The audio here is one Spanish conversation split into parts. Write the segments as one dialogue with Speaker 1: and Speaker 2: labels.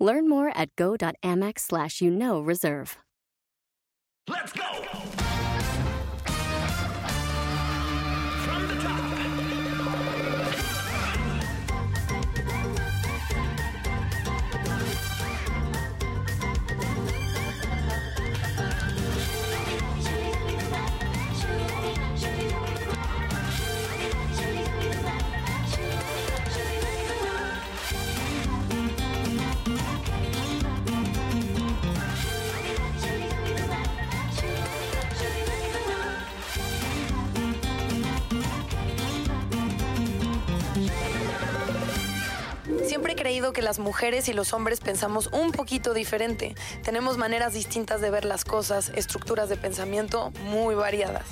Speaker 1: Learn more at go.amex slash you know reserve.
Speaker 2: Let's go!
Speaker 3: Siempre he creído que las mujeres y los hombres pensamos un poquito diferente. Tenemos maneras distintas de ver las cosas, estructuras de pensamiento muy variadas.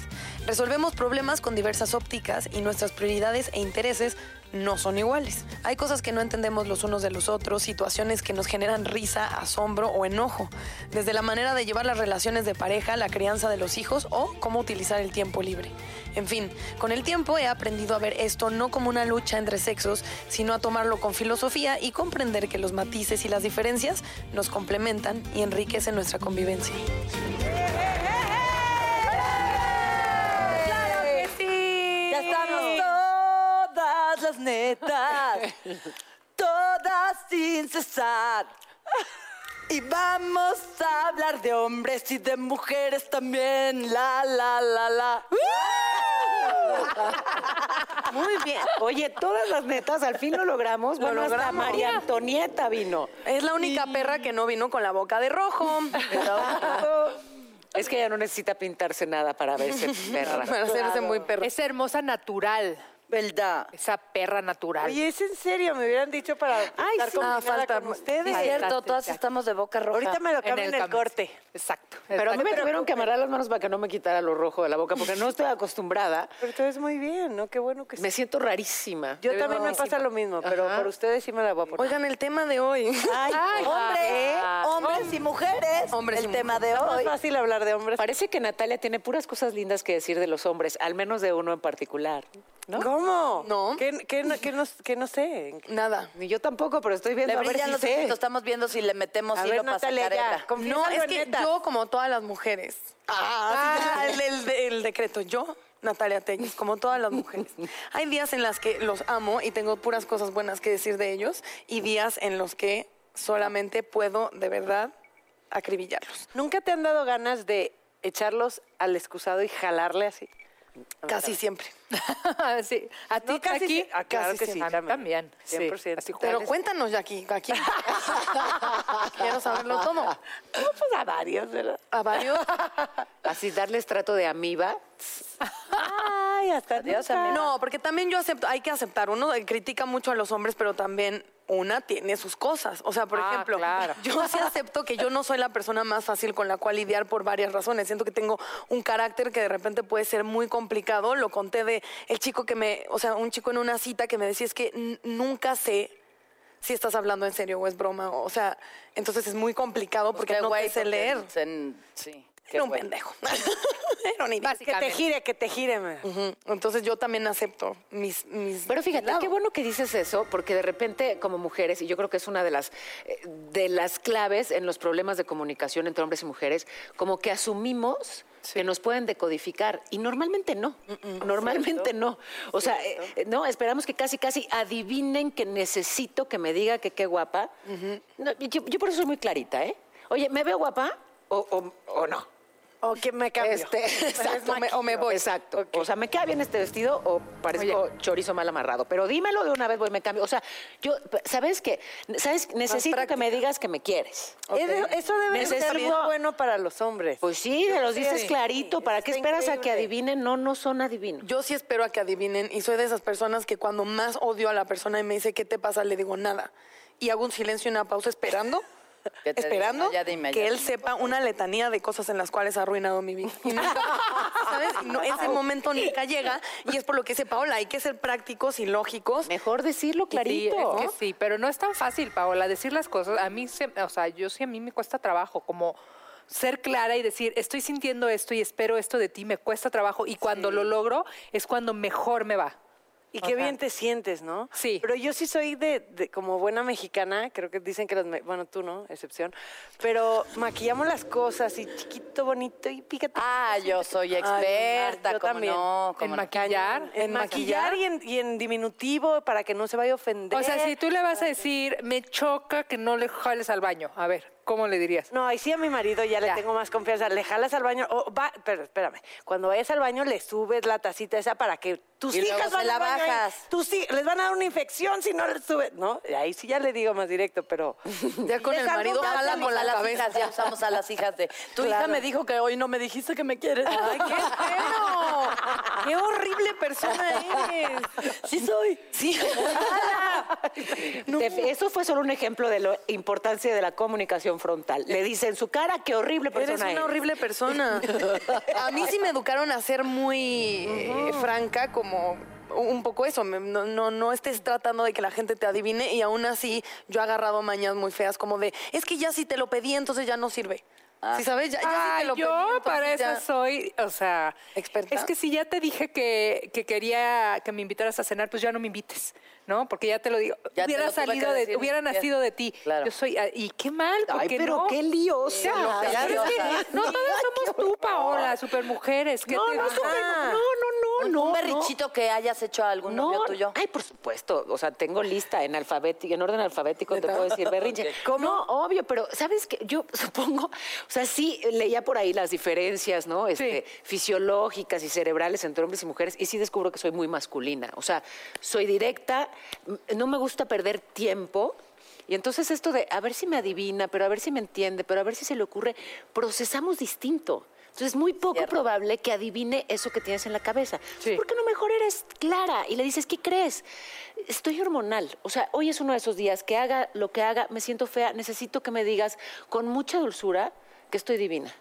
Speaker 3: Resolvemos problemas con diversas ópticas y nuestras prioridades e intereses no son iguales. Hay cosas que no entendemos los unos de los otros, situaciones que nos generan risa, asombro o enojo, desde la manera de llevar las relaciones de pareja, la crianza de los hijos o cómo utilizar el tiempo libre. En fin, con el tiempo he aprendido a ver esto no como una lucha entre sexos, sino a tomarlo con filosofía y comprender que los matices y las diferencias nos complementan y enriquecen nuestra convivencia.
Speaker 4: Todas las netas, todas sin cesar. Y vamos a hablar de hombres y de mujeres también. La, la, la, la.
Speaker 5: Muy bien. Oye, todas las netas, al fin lo logramos. Bueno, hasta
Speaker 3: logramos.
Speaker 5: María Antonieta vino.
Speaker 3: Es la única perra que no vino con la boca de rojo.
Speaker 5: Es que ella no necesita pintarse nada para verse perra.
Speaker 3: Para hacerse muy perra.
Speaker 6: Es hermosa natural.
Speaker 4: ¿Verdad?
Speaker 6: Esa perra natural.
Speaker 7: Oye, es en serio, me hubieran dicho para
Speaker 3: Ay,
Speaker 7: estar
Speaker 3: sí.
Speaker 7: combinada
Speaker 3: Ah, falta-
Speaker 7: con ustedes.
Speaker 4: Es cierto, todas estamos de boca roja.
Speaker 7: Ahorita me lo
Speaker 6: En
Speaker 7: cambian
Speaker 6: el
Speaker 7: el, corte.
Speaker 6: Exacto.
Speaker 5: Pero a mí me tuvieron que amarrar las manos para que no me quitara lo rojo de la boca, porque no estoy acostumbrada.
Speaker 7: Pero tú ves muy bien, ¿no? Qué bueno que sí.
Speaker 5: Me siento rarísima.
Speaker 7: Yo también me pasa lo mismo, pero
Speaker 5: Ajá.
Speaker 7: por ustedes sí me la voy a poner.
Speaker 3: Oigan, el tema de hoy.
Speaker 4: Ay, hombres, hombres y mujeres.
Speaker 3: Hombres
Speaker 4: el
Speaker 3: y
Speaker 4: tema de
Speaker 7: es
Speaker 4: hoy.
Speaker 7: fácil hablar de hombres.
Speaker 5: Parece que Natalia tiene puras cosas lindas que decir de los hombres, al menos de uno en particular. ¿no?
Speaker 7: ¿Cómo?
Speaker 3: No.
Speaker 7: ¿Qué, qué, no- qué no, qué no sé?
Speaker 3: Nada.
Speaker 5: Ni yo tampoco, pero estoy viendo
Speaker 4: Le
Speaker 5: a ver si
Speaker 4: los
Speaker 5: sé.
Speaker 4: estamos viendo si le metemos
Speaker 7: A
Speaker 4: hilo
Speaker 7: ver,
Speaker 4: para
Speaker 7: Natalia,
Speaker 4: sacar
Speaker 7: ya.
Speaker 3: No, es que
Speaker 7: neta.
Speaker 3: Como todas las mujeres. Ah, el, el- el decreto. Yo, Natalia Telles, como todas las mujeres. Hay días en las que los amo y tengo puras cosas buenas que decir de ellos, y días en los que solamente puedo, de verdad, acribillarlos.
Speaker 7: ¿Nunca te han dado ganas de echarlos al excusado y jalarle así?
Speaker 3: Casi siempre.
Speaker 6: sí. A ti,
Speaker 7: No, casi
Speaker 6: aquí,
Speaker 7: sí. Ah, claro que sí, también.
Speaker 6: también. sí.
Speaker 7: 100%.
Speaker 6: Así,
Speaker 3: Pero cuéntanos, Jackie, aquí. Quiero saberlo todo.
Speaker 7: Pues a varios, ¿verdad?
Speaker 3: A varios.
Speaker 5: Así darles trato de amiba.
Speaker 7: Ay, hasta
Speaker 4: Adiós,
Speaker 7: nunca.
Speaker 4: amiga.
Speaker 3: No, porque también yo acepto, hay que aceptar, uno critica mucho a los hombres, pero también una tiene sus cosas. O sea, por
Speaker 6: Ah,
Speaker 3: ejemplo,
Speaker 6: claro.
Speaker 3: yo sí acepto que yo no soy la persona más fácil con la cual lidiar por varias razones. Siento que tengo un carácter que de repente puede ser muy complicado. Lo conté de el chico que me, o sea, un chico en una cita que me decía es que nunca sé si estás hablando en serio o es broma. O sea, entonces es muy complicado porque no
Speaker 4: güey,
Speaker 3: te sé
Speaker 4: porque
Speaker 3: leer.
Speaker 4: sí.
Speaker 3: Era un pendejo. Era un idiota.
Speaker 7: Que te gire, que te gire.
Speaker 3: Entonces yo también acepto mis... mis
Speaker 5: Pero fíjate, qué bueno que dices eso, porque de repente como mujeres, y yo creo que es una de las, eh, de las claves en los problemas de comunicación entre hombres y mujeres, como que asumimos que nos pueden decodificar y normalmente no, normalmente no. O sea, eh, no, esperamos que casi, casi adivinen que necesito que me diga que qué guapa. No, yo, yo por eso soy muy clarita, ¿eh? Oye, ¿me veo guapa o, o- o no?
Speaker 7: O que me cambio.
Speaker 5: Este, exacto,
Speaker 3: me- o me voy.
Speaker 5: Exacto. O sea, ¿me queda bien este vestido o parezco chorizo mal amarrado? Pero dímelo de una vez, voy, me cambio. O sea, yo, ¿sabes qué? ¿Sabes? Necesito que me digas que me quieres.
Speaker 7: Es- Eso debe ser
Speaker 5: Necesito-
Speaker 7: bien bueno para los hombres.
Speaker 5: Pues sí, se los dices
Speaker 3: Sí.
Speaker 5: clarito. ¿Para qué esperas a que
Speaker 7: increíble.
Speaker 5: adivinen? No, no son adivinos.
Speaker 3: Yo sí espero a que adivinen y soy de esas personas que cuando más odio a la persona y me dice, ¿qué te pasa? Le digo nada. Y hago un silencio y una pausa esperando esperando
Speaker 4: ya dime,
Speaker 3: que él sepa una letanía de cosas en las cuales ha arruinado mi vida. Y nunca- ¿Sabes? No, ese momento nunca llega y es por lo que dice Paola, hay que ser prácticos y lógicos.
Speaker 5: Mejor decirlo
Speaker 6: Sí,
Speaker 5: clarito.
Speaker 6: es que sí, pero no es tan fácil, Paola, decir las cosas. A mí, se, o sea, yo sí a mí me cuesta trabajo, como ser clara y decir, estoy sintiendo esto y espero esto de ti, me cuesta trabajo y cuando lo logro es cuando mejor me va.
Speaker 7: Y
Speaker 6: O
Speaker 7: qué
Speaker 6: sea,
Speaker 7: bien te sientes, ¿no?
Speaker 6: Sí.
Speaker 7: Pero yo sí soy de, de- como buena mexicana, creo que dicen que las, bueno, tú no, excepción, pero maquillamos las cosas y chiquito, bonito y pícate.
Speaker 4: Ah, yo soy experta,
Speaker 7: yo
Speaker 4: como
Speaker 7: también.
Speaker 4: no,
Speaker 6: En
Speaker 4: como no.
Speaker 6: maquillar.
Speaker 7: En maquillar y en, y en diminutivo para que no se vaya a ofender.
Speaker 6: O sea, si tú le vas a decir, me choca que no le jales al baño, a ver, ¿cómo le dirías?
Speaker 7: No, ahí sí a mi marido ya, le tengo más confianza. Le jalas al baño, o va, pero espérame, cuando vayas al baño le subes la tacita esa para que tus
Speaker 4: Y
Speaker 7: hijas
Speaker 4: se
Speaker 7: van
Speaker 4: la
Speaker 7: baño ahí.
Speaker 4: bajas.
Speaker 7: Tus les van a dar una infección si no les subes. No, ahí sí ya le digo más directo, pero...
Speaker 3: Ya con el marido jala con la cabeza.
Speaker 4: hijas, ya usamos a las hijas de. Tu hija me dijo que hoy no me dijiste que me quieres.
Speaker 3: ¡Ay, qué feo! ¡Qué horrible persona eres!
Speaker 4: Sí soy.
Speaker 3: Sí.
Speaker 5: Te- Eso fue solo un ejemplo de la importancia de la comunicación frontal. Le dice en su cara qué horrible persona
Speaker 3: Eres una
Speaker 5: eres.
Speaker 3: horrible persona. A mí sí me educaron a ser muy eh, franca, como un poco eso. No, no, no estés tratando de que la gente te adivine y aún así yo he agarrado mañas muy feas, como de, es que ya si te lo pedí, entonces ya no sirve. ¿Sí sabes? Ya, ya si te lo pedí,
Speaker 6: yo para eso
Speaker 3: ya-
Speaker 6: soy, o sea,
Speaker 3: ¿Experta?
Speaker 6: es que si ya te dije que, que quería que me invitaras a cenar, pues ya no me invites, ¿no? Porque ya te lo digo,
Speaker 4: Ya
Speaker 6: hubiera
Speaker 4: lo
Speaker 6: salido de, hubiera nacido de ti.
Speaker 4: Claro.
Speaker 6: Yo soy, y qué mal,
Speaker 5: Ay,
Speaker 6: porque
Speaker 5: pero
Speaker 6: no.
Speaker 5: qué liosa.
Speaker 6: Pero es que no todas somos tú, Paola, supermujeres. ¿qué
Speaker 5: No,
Speaker 6: te-
Speaker 5: no, super- no, no, no, no.
Speaker 4: Un
Speaker 5: no.
Speaker 4: berrichito que hayas hecho a algún novio tuyo.
Speaker 5: Ay, por supuesto. O sea, tengo lista en alfabético, en orden alfabético, te puedo decir berrinche. No, obvio, pero ¿sabes qué? Yo supongo, o sea, sí leía por ahí las diferencias, ¿no? Este, fisiológicas y cerebrales entre hombres y mujeres, y sí descubro que soy muy masculina. O sea, soy directa, no me gusta perder tiempo. Y entonces esto de a ver si me adivina, pero a ver si me entiende, pero a ver si se le ocurre, procesamos distinto. Entonces es muy poco
Speaker 4: Cierto.
Speaker 5: probable que adivine eso que tienes en la cabeza.
Speaker 6: Sí.
Speaker 5: ¿Por qué no mejor eres clara y le dices, ¿qué crees? Estoy hormonal. O sea, hoy es uno de esos días que haga lo que haga, me siento fea, necesito que me digas con mucha dulzura que estoy divina.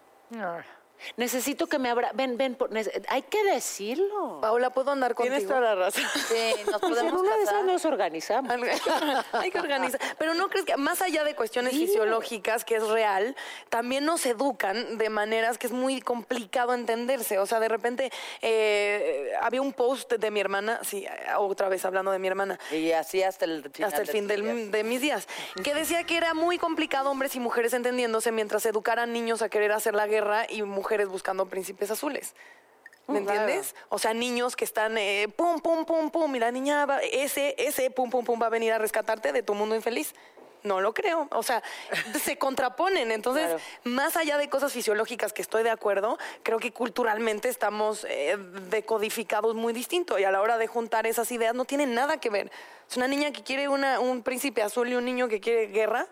Speaker 5: Necesito que me abra. Ven, ven, por- hay que decirlo.
Speaker 3: Paola, ¿puedo andar contigo?
Speaker 7: Tienes toda la razón.
Speaker 4: Sí, nos
Speaker 5: Pues en
Speaker 4: podemos
Speaker 5: una de esas
Speaker 4: casar.
Speaker 5: nos organizamos.
Speaker 3: Hay que organizar. Pero no crees que, más allá de cuestiones fisiológicas, que es real, también nos educan de maneras que es muy complicado entenderse. O sea, de repente eh, había un post de mi hermana, sí, otra vez hablando de mi hermana,
Speaker 4: Y así hasta el final.
Speaker 3: hasta el
Speaker 4: de
Speaker 3: fin del-
Speaker 4: días.
Speaker 3: de mis días, que decía que era muy complicado hombres y mujeres entendiéndose mientras educaran niños a querer hacer la guerra y mujeres buscando príncipes azules. ¿Me entiendes? O sea, niños que están eh, pum, pum, pum, pum, y la niña, va- ese, ese pum, pum, pum va a venir a rescatarte de tu mundo infeliz. No lo creo. O sea, se contraponen. Entonces,
Speaker 4: Claro.
Speaker 3: más allá de cosas fisiológicas que estoy de acuerdo, creo que culturalmente estamos eh, decodificados muy distinto y a la hora de juntar esas ideas no tienen nada que ver. Es una niña que quiere una, un príncipe azul y un niño que quiere guerra.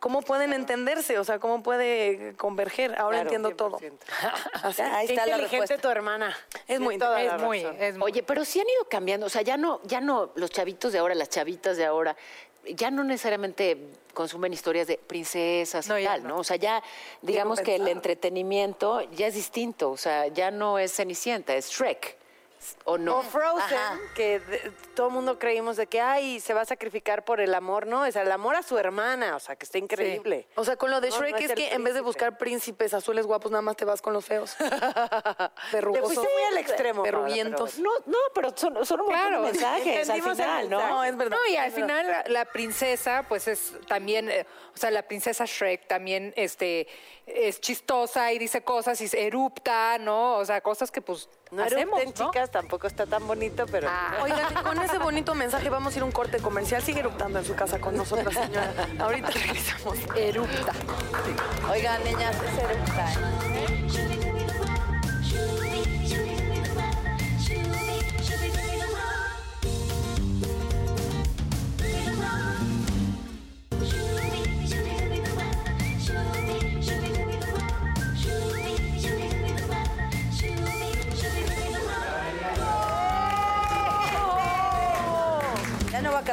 Speaker 3: ¿Cómo pueden entenderse? O sea, ¿cómo puede converger? Ahora
Speaker 7: Claro,
Speaker 3: entiendo todo.
Speaker 7: 100%.
Speaker 3: Así.
Speaker 4: Ahí está la
Speaker 7: inteligente
Speaker 4: respuesta.
Speaker 7: tu hermana.
Speaker 3: Es muy-
Speaker 7: la
Speaker 6: Es muy, es muy.
Speaker 5: Oye, pero sí han ido cambiando. O sea, ya no, ya no, los chavitos de ahora, las chavitas de ahora, ya no necesariamente consumen historias de princesas
Speaker 6: No,
Speaker 5: y tal,
Speaker 6: no.
Speaker 5: ¿no? O sea, ya digamos que el entretenimiento ya es distinto. O sea, ya no es Cenicienta, es Shrek. ¿O no?
Speaker 7: O Frozen,
Speaker 4: Ajá.
Speaker 7: que de- todo el mundo creímos de que, ay, se va a sacrificar por el amor, ¿no? Es el amor a su hermana, o sea, que está increíble.
Speaker 3: O sea, con lo de Shrek
Speaker 7: no es
Speaker 3: que en vez de buscar príncipes azules guapos, nada más te vas con los feos.
Speaker 7: Te
Speaker 3: Perrugosos.
Speaker 7: fuiste muy al extremo.
Speaker 3: Perruguientos.
Speaker 7: pero
Speaker 5: No, no, pero son, son un montón
Speaker 6: Claro.
Speaker 5: de mensajes al final, ¿no?
Speaker 3: No, es verdad.
Speaker 6: No, y al final la, la princesa, pues es también, eh, o sea, la princesa Shrek también este, es chistosa y dice cosas y se erupta, ¿no? O sea, cosas que pues
Speaker 7: No
Speaker 6: hacemos,
Speaker 7: erupten,
Speaker 6: ¿no?
Speaker 7: chicas, tampoco está tan bonito, pero...
Speaker 6: Ah.
Speaker 3: Oigan, con ese bonito mensaje vamos a ir a un corte comercial. Sigue eruptando en su casa con nosotras, señora. Ahorita regresamos.
Speaker 6: Erupta.
Speaker 4: Oigan, niñas, es eructa, ¿eh?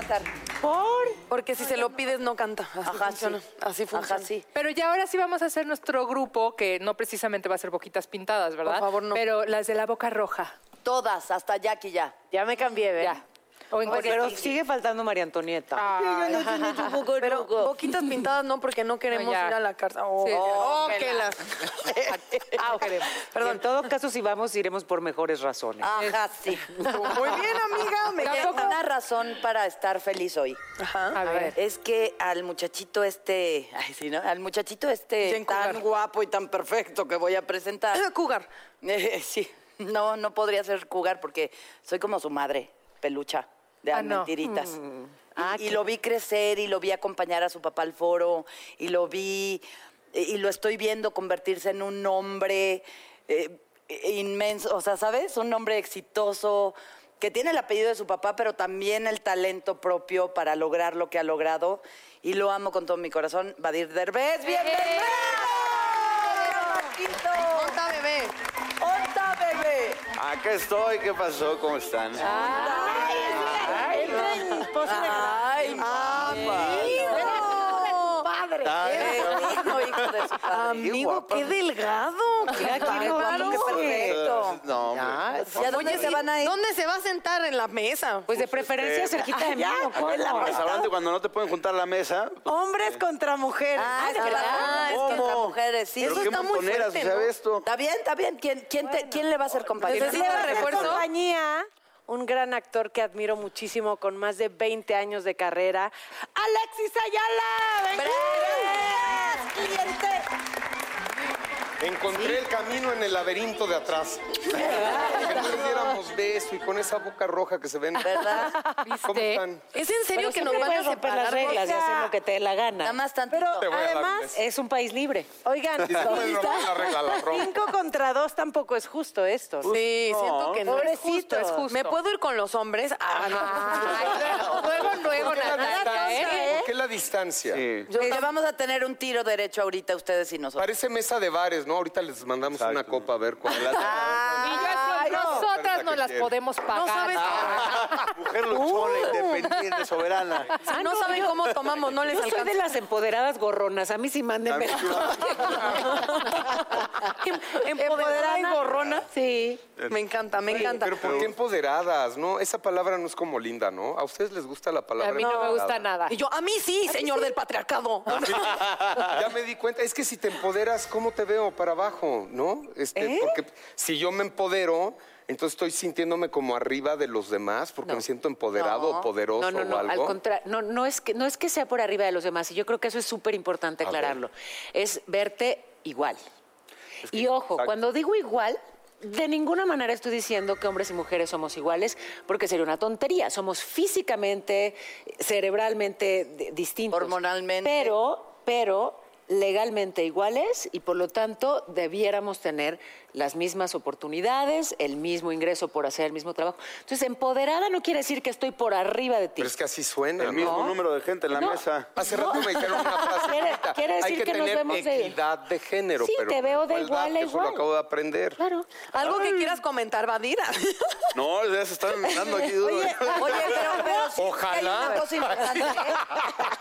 Speaker 4: Cantar.
Speaker 3: ¿Por Porque si se lo pides, no canta. Así
Speaker 4: Ajá,
Speaker 3: funciona.
Speaker 4: sí.
Speaker 3: Así funciona.
Speaker 4: Ajá, sí.
Speaker 6: Pero ya ahora sí vamos a hacer nuestro grupo, que no precisamente va a ser boquitas pintadas, ¿verdad?
Speaker 3: favor, no.
Speaker 6: Pero las de la boca roja.
Speaker 4: Todas, hasta Jackie ya.
Speaker 7: Ya me cambié, ¿ve?
Speaker 6: Ya. O en
Speaker 7: Oye, pero sigue faltando María Antonieta.
Speaker 3: Pero boquitas pintadas no, porque no queremos
Speaker 6: No, ya.
Speaker 3: ir a la cárcel. Oh,
Speaker 6: Sí.
Speaker 3: oh, que la-
Speaker 6: Ah.
Speaker 7: Perdón. En todo caso, si vamos, iremos por mejores razones.
Speaker 4: Ajá, sí.
Speaker 3: Muy bien, amiga. Me
Speaker 4: una razón para estar feliz hoy.
Speaker 3: Ajá.
Speaker 6: A ver.
Speaker 4: Es que al muchachito este, ay, sí, ¿no? Al muchachito este
Speaker 3: Jen
Speaker 4: tan
Speaker 3: Cougar.
Speaker 4: guapo y tan perfecto que voy a presentar.
Speaker 3: Cougar.
Speaker 4: Eh, sí, no, no podría ser Cougar porque soy como su madre, pelucha, de
Speaker 6: Ah, no.
Speaker 4: mentiritas. Y, y lo vi crecer y lo vi acompañar a su papá al foro y lo vi y lo estoy viendo convertirse en un hombre eh, inmenso, o sea, ¿sabes? Un hombre exitoso que tiene el apellido de su papá, pero también el talento propio para lograr lo que ha logrado y lo amo con todo mi corazón. Badir Derbez, bienvenido. Marquito.
Speaker 3: Onta, bebé.
Speaker 4: ¡Onta, bebé!
Speaker 8: Acá estoy, ¿qué pasó? ¿Cómo están?
Speaker 4: ¡Ay, ay,
Speaker 3: Padre.
Speaker 8: Ay,
Speaker 4: Hijo, hijo de su padre.
Speaker 3: Amigo, qué delgado. Qué,
Speaker 4: Qué guapo, qué perfecto.
Speaker 8: No, hombre.
Speaker 4: ¿Y a dónde
Speaker 3: Oye,
Speaker 4: se van a ir?
Speaker 3: ¿Dónde se va a sentar en la mesa?
Speaker 7: Pues de preferencia cerquita de mí.
Speaker 8: En el restaurante cuando no te pueden juntar la mesa.
Speaker 7: Hombres contra mujeres.
Speaker 4: Ah, es verdad, es
Speaker 8: ¿Cómo?
Speaker 4: contra mujeres, sí.
Speaker 8: Pero
Speaker 3: Eso
Speaker 8: qué
Speaker 3: está muy
Speaker 8: montoneras,
Speaker 3: fuerte,
Speaker 8: o sea,
Speaker 3: ¿no?
Speaker 8: esto.
Speaker 4: Está bien, está bien. ¿Quién, quién, te- quién le va a hacer compañía?
Speaker 3: ¿Necesita refuerzo?
Speaker 7: compañía, un gran actor que admiro muchísimo, con más de 20 años de carrera, Alexis Ayala.
Speaker 4: Cliente.
Speaker 9: Encontré el camino en el laberinto de atrás. Que no les diéramos beso y con esa boca roja que se ven.
Speaker 4: ¿Verdad?
Speaker 9: ¿Cómo están?
Speaker 3: ¿Es en serio que nos van a
Speaker 7: romper
Speaker 3: separar?
Speaker 7: las reglas y
Speaker 3: o sea,
Speaker 7: hacer lo que te dé la gana.
Speaker 4: Nada más tantito.
Speaker 9: Te voy a dar un
Speaker 7: Además, es un país libre. Oigan,
Speaker 9: Y la regla, la
Speaker 7: cinco contra dos tampoco es justo esto. ¿no?
Speaker 3: Sí, siento que no. Es justo,
Speaker 7: Pobrecito.
Speaker 3: es justo. ¿Me puedo ir con los hombres? Ah, no.
Speaker 6: Luego, luego,
Speaker 9: ¿Por qué la
Speaker 6: Natalia, ¿eh?
Speaker 9: distancia? ¿Por qué la distancia?
Speaker 8: Sí.
Speaker 4: Yo- vamos a tener un tiro derecho ahorita ustedes y nosotros.
Speaker 9: Parece mesa de bares, ¿no? Ahorita les mandamos una
Speaker 8: Exacto.
Speaker 9: copa a ver cuál
Speaker 6: Y yo así, nosotras
Speaker 9: La
Speaker 6: no las podemos pagar.
Speaker 3: No sabes,
Speaker 8: Mujer luchona, independiente, soberana.
Speaker 3: si no saben cómo tomamos, no les
Speaker 7: Yo soy
Speaker 3: alcanza.
Speaker 7: de las empoderadas gorronas. A mí sí mándenme.
Speaker 3: Empoderada y gorrona.
Speaker 7: Sí.
Speaker 3: Me encanta, me encanta.
Speaker 9: Pero ¿por qué empoderadas, no? Esa palabra no es como linda, ¿no? ¿A ustedes les gusta la palabra
Speaker 6: A mí no me gusta nada.
Speaker 3: Y yo, a mí sí, señor del patriarcado.
Speaker 9: Ya me di cuenta, es que si te empoderas, ¿cómo te veo para abajo, no? Este, Porque si yo me empodero, entonces estoy sintiéndome como arriba de los demás porque me siento empoderado o poderoso
Speaker 5: No, no, no,
Speaker 9: o
Speaker 5: al
Speaker 9: algo.
Speaker 5: contrario, no, no, es que, no es que sea por arriba de los demás, y yo creo que eso es súper importante
Speaker 9: ver.
Speaker 5: aclararlo, es verte igual. y ojo,
Speaker 9: exacto.
Speaker 5: cuando digo igual, de ninguna manera estoy diciendo que hombres y mujeres somos iguales, porque sería una tontería, somos físicamente, cerebralmente di- distintos.
Speaker 4: Hormonalmente.
Speaker 5: Pero, pero legalmente iguales y por lo tanto debiéramos tener las mismas oportunidades, el mismo ingreso por hacer el mismo trabajo. Entonces, empoderada no quiere decir que estoy por arriba de ti.
Speaker 9: Pero es que así suena,
Speaker 8: El mismo
Speaker 9: ¿no?
Speaker 8: número de gente en la
Speaker 5: No.
Speaker 8: mesa.
Speaker 9: Hace rato me dijeron una frase
Speaker 5: Quiere- quiere
Speaker 9: Hay
Speaker 5: decir
Speaker 9: que,
Speaker 5: que nos
Speaker 9: tener
Speaker 5: vemos de-
Speaker 9: equidad de género,
Speaker 5: Sí,
Speaker 9: pero
Speaker 5: te veo de igual a
Speaker 9: que Eso lo
Speaker 5: igual.
Speaker 9: acabo de aprender.
Speaker 5: Claro.
Speaker 3: Algo que quieras comentar, Badira.
Speaker 8: No, ya se están dando aquí duro.
Speaker 4: Oye, oye, pero, pero sí
Speaker 9: Ojalá.
Speaker 4: hay una cosa importante, ¿eh?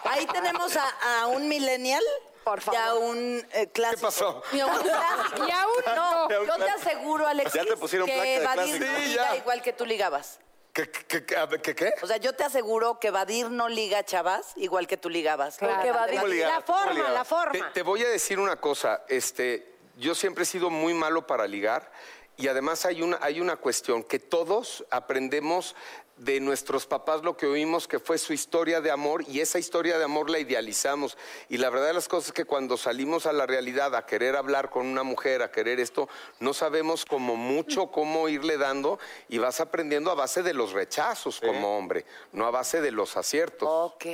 Speaker 4: Ahí tenemos a, a un millennial
Speaker 3: Por favor.
Speaker 4: y a un eh, clásico.
Speaker 9: ¿Qué pasó?
Speaker 4: Y a un clásico.
Speaker 6: Y aún
Speaker 4: No, yo te aseguro, Alexis,
Speaker 8: Ya te pusieron placa
Speaker 4: que
Speaker 8: de
Speaker 4: Badir
Speaker 8: clásico.
Speaker 4: no
Speaker 9: Sí,
Speaker 4: liga
Speaker 9: ya.
Speaker 4: igual que tú ligabas.
Speaker 9: ¿Qué, qué, qué, a ver, ¿qué, qué?
Speaker 4: O sea, yo te aseguro que Badir no liga chavas igual que tú ligabas.
Speaker 3: Porque Badir-.
Speaker 7: La
Speaker 8: ¿Cómo
Speaker 7: forma, la forma.
Speaker 9: Te, te voy a decir una cosa, este, yo siempre he sido muy malo para ligar y además hay una, hay una cuestión que todos aprendemos de nuestros papás lo que oímos que fue su historia de amor y esa historia de amor la idealizamos y la verdad de las cosas es que cuando salimos a la realidad a querer hablar con una mujer, a querer esto, no sabemos como mucho cómo irle dando y vas aprendiendo a base de los rechazos como hombre, no a base de los aciertos.
Speaker 4: Ok.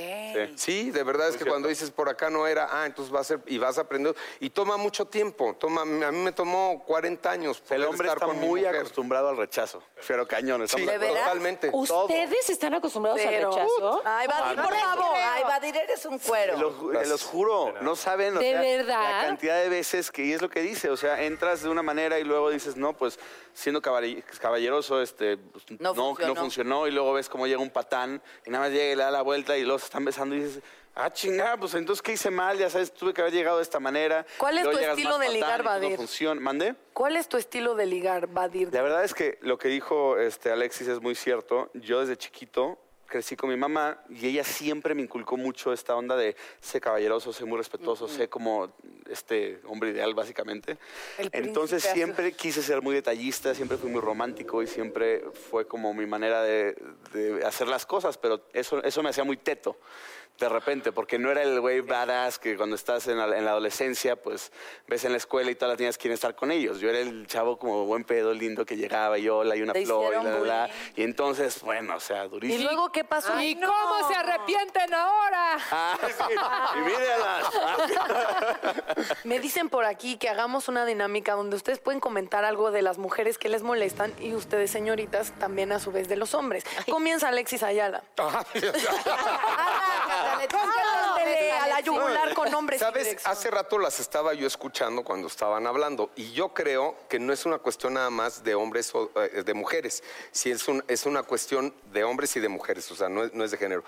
Speaker 9: Sí, de verdad es que cuando dices por acá no era, ah, entonces va a ser, y vas aprendiendo. Y toma mucho tiempo, toma, a mí me tomó 40 años
Speaker 8: El hombre
Speaker 9: estar
Speaker 8: está
Speaker 9: con
Speaker 8: muy acostumbrado al rechazo. Pero cañón, estamos
Speaker 9: Sí,
Speaker 8: de acuerdo.
Speaker 5: ¿Ustedes están acostumbrados
Speaker 3: Pero-
Speaker 5: al rechazo?
Speaker 4: Ay, Badir, por favor. Ay, Badir, eres un cuero.
Speaker 8: Te los, te los juro, no saben o
Speaker 5: ¿De
Speaker 8: sea,
Speaker 5: verdad?
Speaker 8: la cantidad de veces que y es lo que dice, o sea, entras de una manera y luego dices, no, pues siendo caball- caballeroso, este, pues,
Speaker 4: No
Speaker 8: no,
Speaker 4: funcionó.
Speaker 8: no funcionó y luego ves cómo llega un patán y nada más llega y le da la vuelta y los están besando y dices, ah, chingada, pues entonces ¿qué hice mal? Ya sabes, tuve que haber llegado de esta manera.
Speaker 3: ¿Cuál es tu estilo de ligar, Badir?
Speaker 8: No. ¿Mandé?
Speaker 3: ¿Cuál es tu estilo de ligar, Badir?
Speaker 8: La verdad es que lo que dijo este, Alexis es muy cierto. Yo desde chiquito crecí con mi mamá y ella siempre me inculcó mucho esta onda de ser caballeroso, ser muy respetuoso, ser como este hombre ideal, básicamente.
Speaker 3: El
Speaker 8: Entonces
Speaker 3: príncipe
Speaker 8: siempre quise ser muy detallista, siempre fui muy romántico y siempre fue como mi manera de, de hacer las cosas, pero eso, eso me hacía muy teto. De repente, porque no era el güey badass que cuando estás en la, en la adolescencia, pues ves en la escuela y todas las niñas quieren estar con ellos. Yo era el chavo como buen pedo, lindo, que llegaba y hola y una
Speaker 4: Te
Speaker 8: flor y la, la. Y entonces, bueno, o sea,
Speaker 3: ¿Y
Speaker 8: durísimo.
Speaker 3: luego qué pasó?
Speaker 6: ¿Y cómo se arrepienten ahora?
Speaker 8: Ah, sí. Y.
Speaker 3: Me dicen por aquí que hagamos una dinámica donde ustedes pueden comentar algo de las mujeres que les molestan y ustedes, señoritas, también a su vez de los hombres. Comienza Alexis Ayala. Ándale a la yugular con hombres. y
Speaker 9: Sabes, hace rato las estaba yo escuchando cuando estaban hablando y yo creo que no es una cuestión nada más de hombres o eh, de mujeres, sí es, un- es una cuestión de hombres y de mujeres, o sea, no es, no es de género.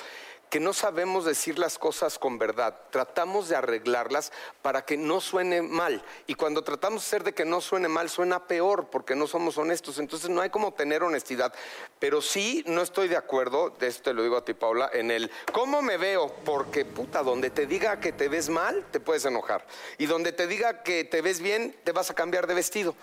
Speaker 9: Que no sabemos decir las cosas con verdad, tratamos de arreglarlas para que no suene mal. Y cuando tratamos de hacer de que no suene mal, suena peor porque no somos honestos. Entonces no hay como tener honestidad. Pero sí, no estoy de acuerdo, de esto te lo digo a ti, Paula, en el cómo me veo, porque puta, donde te diga que te ves mal, te puedes enojar. Y donde te diga que te ves bien, te vas a cambiar de vestido.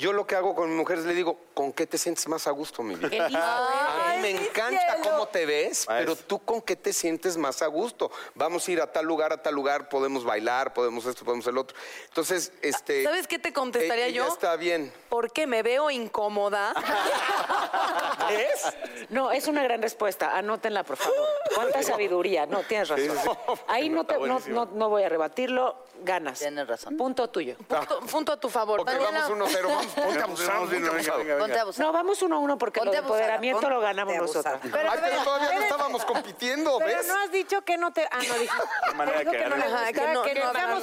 Speaker 9: Yo lo que hago con mi mujer es le digo, ¿con qué te sientes más a gusto, mi vida? A mí me encanta cómo te ves, pero tú con qué te sientes más a gusto. Vamos a ir a tal lugar, a tal lugar, podemos bailar, podemos esto, podemos el otro. Entonces, este...
Speaker 3: ¿Sabes qué te contestaría
Speaker 9: eh,
Speaker 3: yo?
Speaker 9: está bien.
Speaker 3: Porque me veo incómoda.
Speaker 9: ¿Es?
Speaker 5: No, es una gran respuesta. Anótenla, por favor. ¿Cuánta sabiduría? No, tienes razón. Ahí no, te- no, no- no voy a rebatirlo. Ganas.
Speaker 4: Tienes razón.
Speaker 5: Punto tuyo.
Speaker 3: Punto, punto a tu favor.
Speaker 9: Vamos 1-0, vamos, ponte abusado, ponte abusado.
Speaker 4: Ponte abusada.
Speaker 5: No, vamos uno a uno porque
Speaker 4: Ponte
Speaker 5: el empoderamiento
Speaker 4: abusada,
Speaker 5: lo ganamos nosotros.
Speaker 7: Pero,
Speaker 9: Ay, pero
Speaker 7: pero,
Speaker 9: todavía no estábamos compitiendo,
Speaker 7: Pero
Speaker 9: ¿ves?
Speaker 7: no has dicho que no te. Ah, no dije.
Speaker 8: manera
Speaker 7: Dijo
Speaker 8: que
Speaker 7: que no.
Speaker 3: Ajá, que no-
Speaker 7: que
Speaker 3: que
Speaker 7: seamos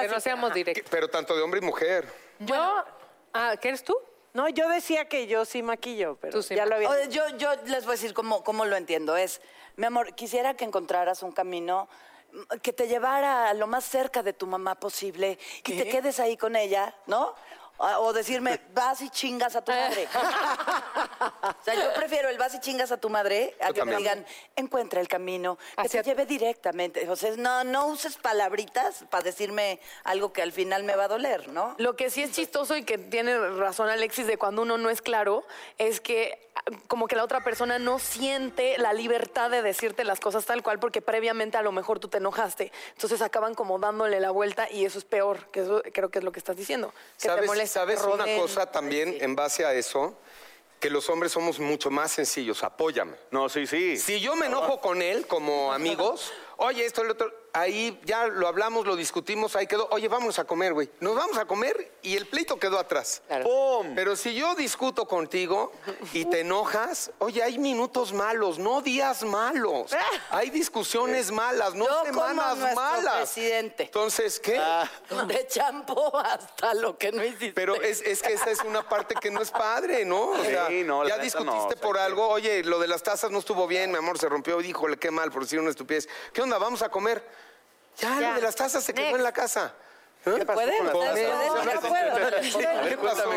Speaker 6: que no seamos directos.
Speaker 9: Pero tanto de hombre y mujer.
Speaker 6: Yo, ah, ¿qué eres tú?
Speaker 7: No, yo decía que yo sí maquillo, pero
Speaker 6: Tú sí
Speaker 7: ya lo había.
Speaker 4: Yo, yo les voy a decir cómo, cómo lo entiendo. Es, mi amor, quisiera que encontraras un camino que te llevara lo más cerca de tu mamá posible y te quedes ahí con ella, ¿no? Ah, O decirme, vas y chingas a tu madre. o sea, yo prefiero el vas y chingas a tu madre a
Speaker 9: Yo
Speaker 4: que me digan, encuentra el camino, que
Speaker 6: Hacia-
Speaker 4: te lleve directamente. O sea, no, no uses palabritas para decirme algo que al final me va a doler, ¿no?
Speaker 3: Lo que sí es chistoso y que tiene razón Alexis de cuando uno no es claro es que ah, como que la otra persona no siente la libertad de decirte las cosas tal cual porque previamente a lo mejor tú te enojaste. Entonces acaban como dándole la vuelta y eso es peor, que eso creo que es lo que estás diciendo. Que te
Speaker 9: ¿Sabes,
Speaker 3: molesta,
Speaker 9: ¿sabes una cosa también en base a eso? Que los hombres somos mucho más sencillos. Apóyame.
Speaker 8: No, sí, sí.
Speaker 9: Si yo me enojo con él como amigos, oye, esto, el otro, ahí ya lo hablamos, lo discutimos, ahí quedó, oye, vámonos a comer, güey. Nos vamos a comer y el pleito quedó atrás. ¡Pum! Pero si yo discuto contigo y te enojas, oye, hay minutos malos, no días malos. Hay discusiones malas, no
Speaker 4: Yo como
Speaker 9: semanas
Speaker 4: nuestro
Speaker 9: malas.
Speaker 4: presidente.
Speaker 9: Entonces, ¿qué?
Speaker 4: De champú hasta lo que no hiciste.
Speaker 9: Pero es, es que esa es una parte que no es padre, ¿no? O sea,
Speaker 8: Sí, no, la
Speaker 9: ya discutiste
Speaker 8: no, o sea,
Speaker 9: por
Speaker 8: que-
Speaker 9: algo, oye, lo de las tazas no estuvo bien, mi amor, se rompió, híjole, qué mal, por decir una estupidez. ¿Qué onda? ¿Vamos a comer? Ya, lo de las tazas se quedó en la casa. ¿Eh?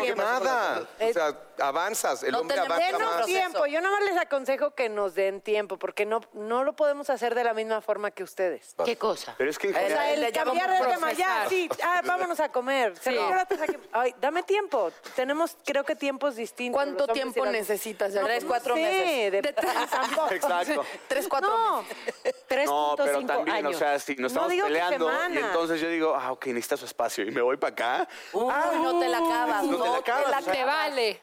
Speaker 9: ¿Qué Nada. O sea, avanzas, el
Speaker 4: No
Speaker 9: hombre
Speaker 4: tenemos-
Speaker 9: avanza
Speaker 7: Denos
Speaker 9: más.
Speaker 7: tiempo. Yo nada más les aconsejo que nos den tiempo, porque no, no lo podemos hacer de la misma forma que ustedes.
Speaker 5: ¿Qué cosa?
Speaker 8: Pero es que
Speaker 7: O sea, el cambiar de tema, ya, sí, ah, vámonos a comer.
Speaker 6: Sí.
Speaker 7: que- Ay, dame tiempo. Tenemos, creo que tiempos distintos.
Speaker 3: ¿Cuánto tiempo
Speaker 7: las-
Speaker 3: necesitas? ya?
Speaker 4: Tres,
Speaker 7: No
Speaker 4: cuatro
Speaker 7: sé,
Speaker 4: meses.
Speaker 7: de-
Speaker 8: Exacto.
Speaker 3: Tres, cuatro
Speaker 7: No,
Speaker 3: meses.
Speaker 5: 3.5
Speaker 8: No, pero también,
Speaker 5: años.
Speaker 8: o sea, si nos
Speaker 7: No
Speaker 8: estamos
Speaker 7: digo que
Speaker 8: peleando y entonces yo digo, ah, ok, necesita su espacio y me voy para acá.
Speaker 4: Uy, no te la acabas.
Speaker 8: No te la acabas, o sea,
Speaker 6: Te vale.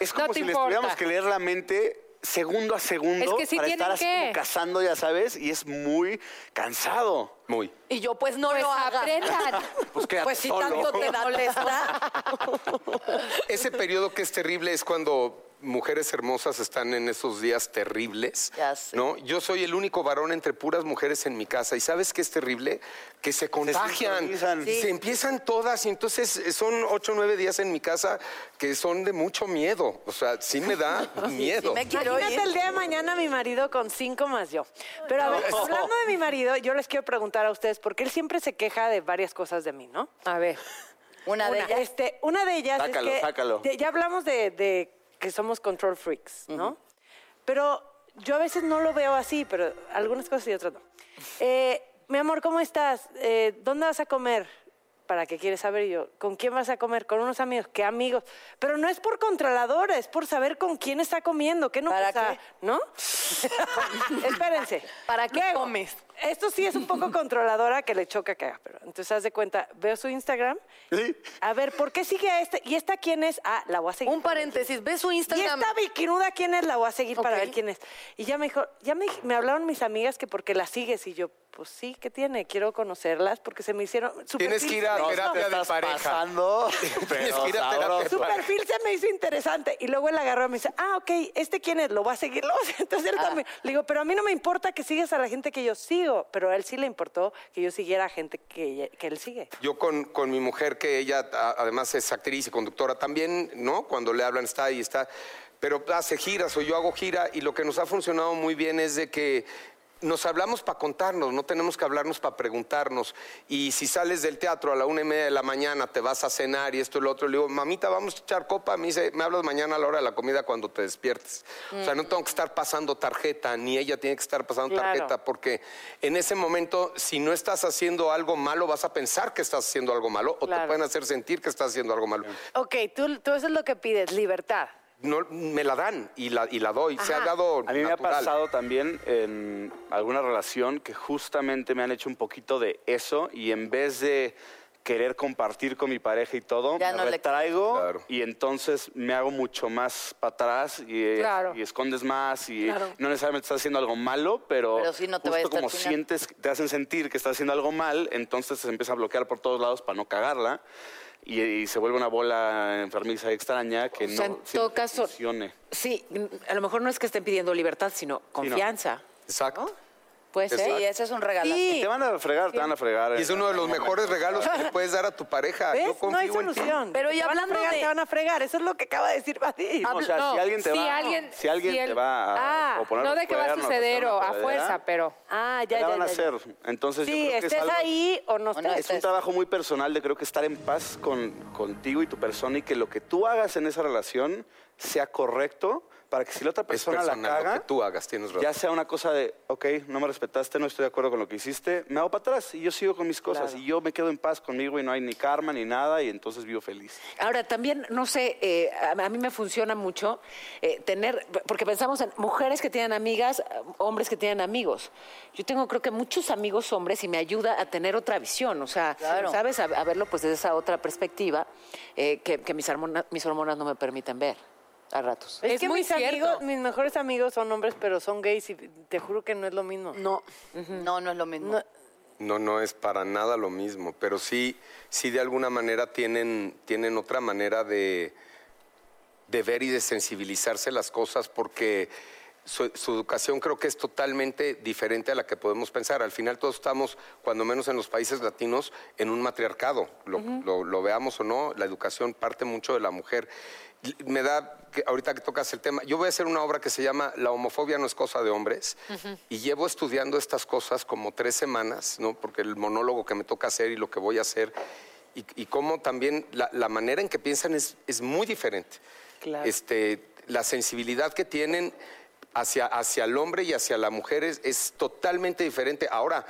Speaker 8: Es como
Speaker 6: No te
Speaker 8: si les
Speaker 6: importa.
Speaker 8: tuviéramos que leer la mente segundo a segundo
Speaker 6: Es que sí
Speaker 8: para estar así
Speaker 6: que.
Speaker 8: como cazando, ya sabes, y es muy cansado.
Speaker 9: Muy.
Speaker 4: Y yo, pues no
Speaker 6: Pues
Speaker 4: lo hagas.
Speaker 6: aprendan.
Speaker 8: Pues
Speaker 4: Pues si
Speaker 8: solo.
Speaker 4: tanto te molesta.
Speaker 9: Ese periodo que es terrible es cuando mujeres hermosas están en esos días terribles.
Speaker 4: Ya sé.
Speaker 9: ¿no? Yo soy el único varón entre puras mujeres en mi casa. ¿Y sabes qué es terrible? Que se contagian.
Speaker 8: Sí.
Speaker 9: Se empiezan todas y entonces eh, son ocho o nueve días en mi casa que son de mucho miedo. O sea, sí me da miedo.
Speaker 4: Sí me quiero
Speaker 7: Imagínate el día de mañana mi marido con cinco más yo. Pero a ver, hablando de mi marido, yo les quiero preguntar a ustedes, porque él siempre se queja de varias cosas de mí, ¿no?
Speaker 6: A ver.
Speaker 4: Una de ellas.
Speaker 7: este, una de ellas
Speaker 8: Sácalo,
Speaker 7: es que
Speaker 8: sácalo.
Speaker 7: ya hablamos de, de que somos control freaks, ¿no? Pero yo a veces no lo veo así, pero algunas cosas y otras no. Eh, mi amor, ¿cómo estás? Eh, ¿Dónde vas a comer? ¿Para qué quieres saber yo? ¿Con quién vas a comer? Con unos amigos. ¿Qué amigos? Pero no es por controladora, es por saber con quién está comiendo. ¿Qué no
Speaker 4: ¿Para
Speaker 7: pasa?
Speaker 4: qué?
Speaker 7: ¿No? Espérense.
Speaker 3: ¿Para qué
Speaker 7: Luego,
Speaker 3: comes?
Speaker 7: Esto sí es un poco controladora que le choca que haga, pero entonces haz de cuenta, veo su Instagram.
Speaker 8: Sí.
Speaker 7: A ver, ¿por qué sigue a este? ¿Y esta quién es? Ah, la voy a seguir.
Speaker 3: Un paréntesis, ve su
Speaker 7: ¿Y
Speaker 3: Instagram.
Speaker 7: esta bikinuda quién es? La voy a seguir para ver quién es. Y ya me dijo, ya me, me hablaron mis amigas que porque la sigues y yo, pues sí, ¿qué tiene? Quiero conocerlas porque se me hicieron. su
Speaker 9: Tienes que ir a terapia de pareja.
Speaker 8: pasando,
Speaker 9: Tienes que ir a terapia
Speaker 7: Su perfil se me hizo interesante. Y luego él agarró y me dice, ah, ok, ¿este quién es? Lo voy a seguir. Lo voy a- Entonces él también. Le digo, pero a mí no me importa que sigas a la gente que yo sigo. Pero a él sí le importó que yo siguiera a gente que, él sigue.
Speaker 9: Yo con, con mi mujer, que ella además es actriz y conductora también, ¿no? Cuando le hablan está ahí, está. Pero hace giras o yo hago gira y lo que nos ha funcionado muy bien es de que nos hablamos para contarnos, no tenemos que hablarnos para preguntarnos. Y si sales del teatro a la una y media de la mañana, te vas a cenar y esto y lo otro, le digo, mamita, vamos a echar copa. Me dice, me hablas mañana a la hora de la comida cuando te despiertes. O sea, no tengo que estar pasando tarjeta, ni ella tiene que estar pasando
Speaker 7: Claro.
Speaker 9: tarjeta, porque en ese momento, si no estás haciendo algo malo, vas a pensar que estás haciendo algo malo o te pueden hacer sentir que estás haciendo algo malo.
Speaker 7: Ok, tú, tú eso es lo que pides, libertad.
Speaker 9: No, me la dan y la, y la doy. Se ha dado
Speaker 8: A mí me ha pasado también en alguna relación que justamente me han hecho un poquito de eso y en vez de querer compartir con mi pareja y todo,
Speaker 4: Ya
Speaker 8: me
Speaker 4: no le-
Speaker 8: retraigo
Speaker 9: Claro.
Speaker 8: y entonces me hago mucho más para atrás y, eh,
Speaker 7: Claro.
Speaker 8: y escondes más y
Speaker 7: Claro.
Speaker 8: no necesariamente estás haciendo algo malo, pero,
Speaker 4: Pero no te
Speaker 8: justo como
Speaker 4: final.
Speaker 8: sientes, te hacen sentir que estás haciendo algo mal, entonces se empieza a bloquear por todos lados para no cagarla y, y se vuelve una bola enfermiza extraña que
Speaker 5: O sea,
Speaker 8: no
Speaker 5: en todo
Speaker 8: siempre
Speaker 5: caso-
Speaker 8: funcione.
Speaker 5: Sí, a lo mejor no es que estén pidiendo libertad, sino confianza.
Speaker 9: Exacto.
Speaker 5: Ser.
Speaker 4: Sí, ese es un regalo.
Speaker 7: Sí.
Speaker 8: Te van a fregar, te van a fregar.
Speaker 9: Y es uno de los mejores regalos que le puedes dar a tu pareja.
Speaker 7: ¿Ves?
Speaker 9: Yo
Speaker 7: No hay
Speaker 9: confío en ti.
Speaker 7: solución.
Speaker 3: Pero y
Speaker 7: Te van a
Speaker 3: hablando
Speaker 7: fregar,
Speaker 3: de-
Speaker 7: Te van a fregar, eso es lo que acaba de decir Badir.
Speaker 8: o sea,
Speaker 6: No,
Speaker 8: si alguien te
Speaker 6: si
Speaker 8: va,
Speaker 6: alguien-
Speaker 8: si alguien
Speaker 6: si
Speaker 8: te va a
Speaker 7: Ah,
Speaker 8: o poner
Speaker 6: No
Speaker 8: los
Speaker 6: de que va a
Speaker 8: cuernos,
Speaker 6: suceder
Speaker 8: hacer
Speaker 6: o
Speaker 8: una
Speaker 6: a fuerza, pero...
Speaker 7: Ah,
Speaker 8: ¿qué
Speaker 7: ya,
Speaker 8: la
Speaker 7: ya,
Speaker 8: van a
Speaker 7: ya, ya.
Speaker 8: hacer? Entonces yo
Speaker 7: Sí,
Speaker 8: creo que es
Speaker 7: estés
Speaker 8: algo-
Speaker 7: ahí o no
Speaker 4: O no
Speaker 7: estés.
Speaker 8: Es un trabajo muy personal de creo que estar en paz con, contigo y tu persona y que lo que tú hagas en esa relación sea correcto para que si la otra
Speaker 9: Es
Speaker 8: persona la
Speaker 9: personal lo
Speaker 8: caga,
Speaker 9: que tú hagas, tienes razón.
Speaker 8: ya sea una cosa de, ok, no me respetaste, no estoy de acuerdo con lo que hiciste, me hago para atrás y yo sigo con mis cosas y yo me quedo en paz conmigo y no hay ni karma ni nada y entonces vivo feliz.
Speaker 5: Ahora, también, no sé, eh, a, mí me funciona mucho eh, tener, porque pensamos en mujeres que tienen amigas, hombres que tienen amigos. Yo tengo, creo que muchos amigos hombres y me ayuda a tener otra visión, o sea,
Speaker 4: Claro.
Speaker 5: ¿sabes? A, a verlo pues desde esa otra perspectiva eh, que, que mis, hormona- mis hormonas no me permiten ver a ratos.
Speaker 7: Es,
Speaker 6: Es
Speaker 7: que
Speaker 6: muy
Speaker 7: mis
Speaker 6: cierto.
Speaker 7: amigos, mis mejores amigos son hombres, pero son gays y te juro que no es lo mismo.
Speaker 3: No.
Speaker 4: No, no es lo mismo.
Speaker 7: No,
Speaker 9: No, no es para nada lo mismo, pero sí, sí de alguna manera tienen, tienen otra manera de, de ver y de sensibilizarse las cosas porque su, su educación creo que es totalmente diferente a la que podemos pensar. Al final todos estamos, cuando menos en los países latinos, en un matriarcado. Lo, lo- lo veamos o no, la educación parte mucho de la mujer. Me da, que ahorita que tocas el tema, yo voy a hacer una obra que se llama La homofobia no es cosa de hombres y llevo estudiando estas cosas como tres semanas, ¿no? porque el monólogo que me toca hacer y lo que voy a hacer y, y cómo también la, la manera en que piensan es, es muy diferente.
Speaker 7: Claro.
Speaker 9: Este, la sensibilidad que tienen hacia, hacia el hombre y hacia la mujer es, es totalmente diferente. Ahora,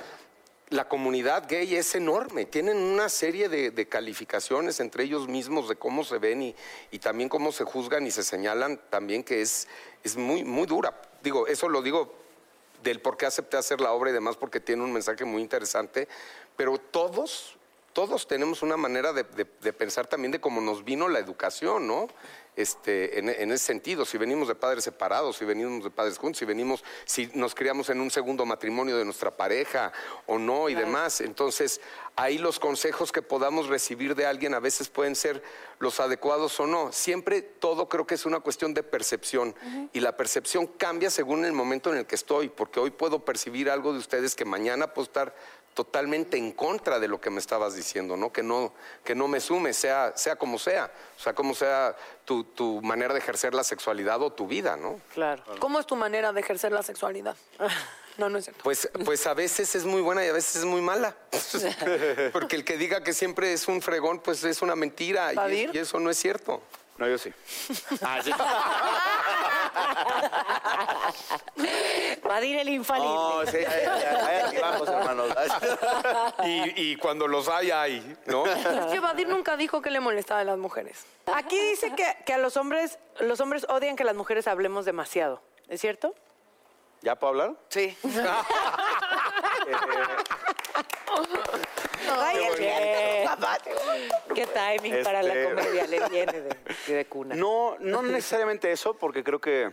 Speaker 9: la comunidad gay es enorme, tienen una serie de, de calificaciones entre ellos mismos de cómo se ven y, y también cómo se juzgan y se señalan también que es, es muy, muy dura. Digo, eso lo digo del por qué acepté hacer la obra y demás, porque tiene un mensaje muy interesante, pero todos, todos tenemos una manera de, de- de pensar también de cómo nos vino la educación, ¿no? Este, en, en ese sentido, si venimos de padres separados, si venimos de padres juntos, si venimos, si nos criamos en un segundo matrimonio de nuestra pareja o no y demás. Entonces, ahí los consejos que podamos recibir de alguien a veces pueden ser los adecuados o no. Siempre todo creo que es una cuestión de percepción y la percepción cambia según el momento en el que estoy, porque hoy puedo percibir algo de ustedes que mañana puedo estar totalmente en contra de lo que me estabas diciendo, ¿no? Que no, que no me sume, sea, sea como sea, o sea, como sea tu, tu manera de ejercer la sexualidad o tu vida, ¿no?
Speaker 7: Claro.
Speaker 3: ¿Cómo es tu manera de ejercer la sexualidad? No, no es cierto.
Speaker 9: Pues, pues a veces es muy buena y a veces es muy mala. Porque el que diga que siempre es un fregón, pues es una mentira y, y eso no es cierto.
Speaker 8: No, yo sí. Ah, sí.
Speaker 4: Vadir el infalible.
Speaker 8: No, sí, ahí, ahí- ahí vamos, hermanos.
Speaker 9: Y, y cuando los hay, hay, ¿no?
Speaker 3: Es que Badir nunca dijo que le molestaba a las mujeres.
Speaker 7: Aquí dice que, que a los hombres, los hombres odian que las mujeres hablemos demasiado. ¿Es cierto?
Speaker 8: ¿Ya puedo hablar?
Speaker 7: Sí. Ay,
Speaker 4: Qué timing para la
Speaker 8: Este-
Speaker 4: comedia le viene de, de cuna.
Speaker 8: No, no necesariamente eso, porque creo que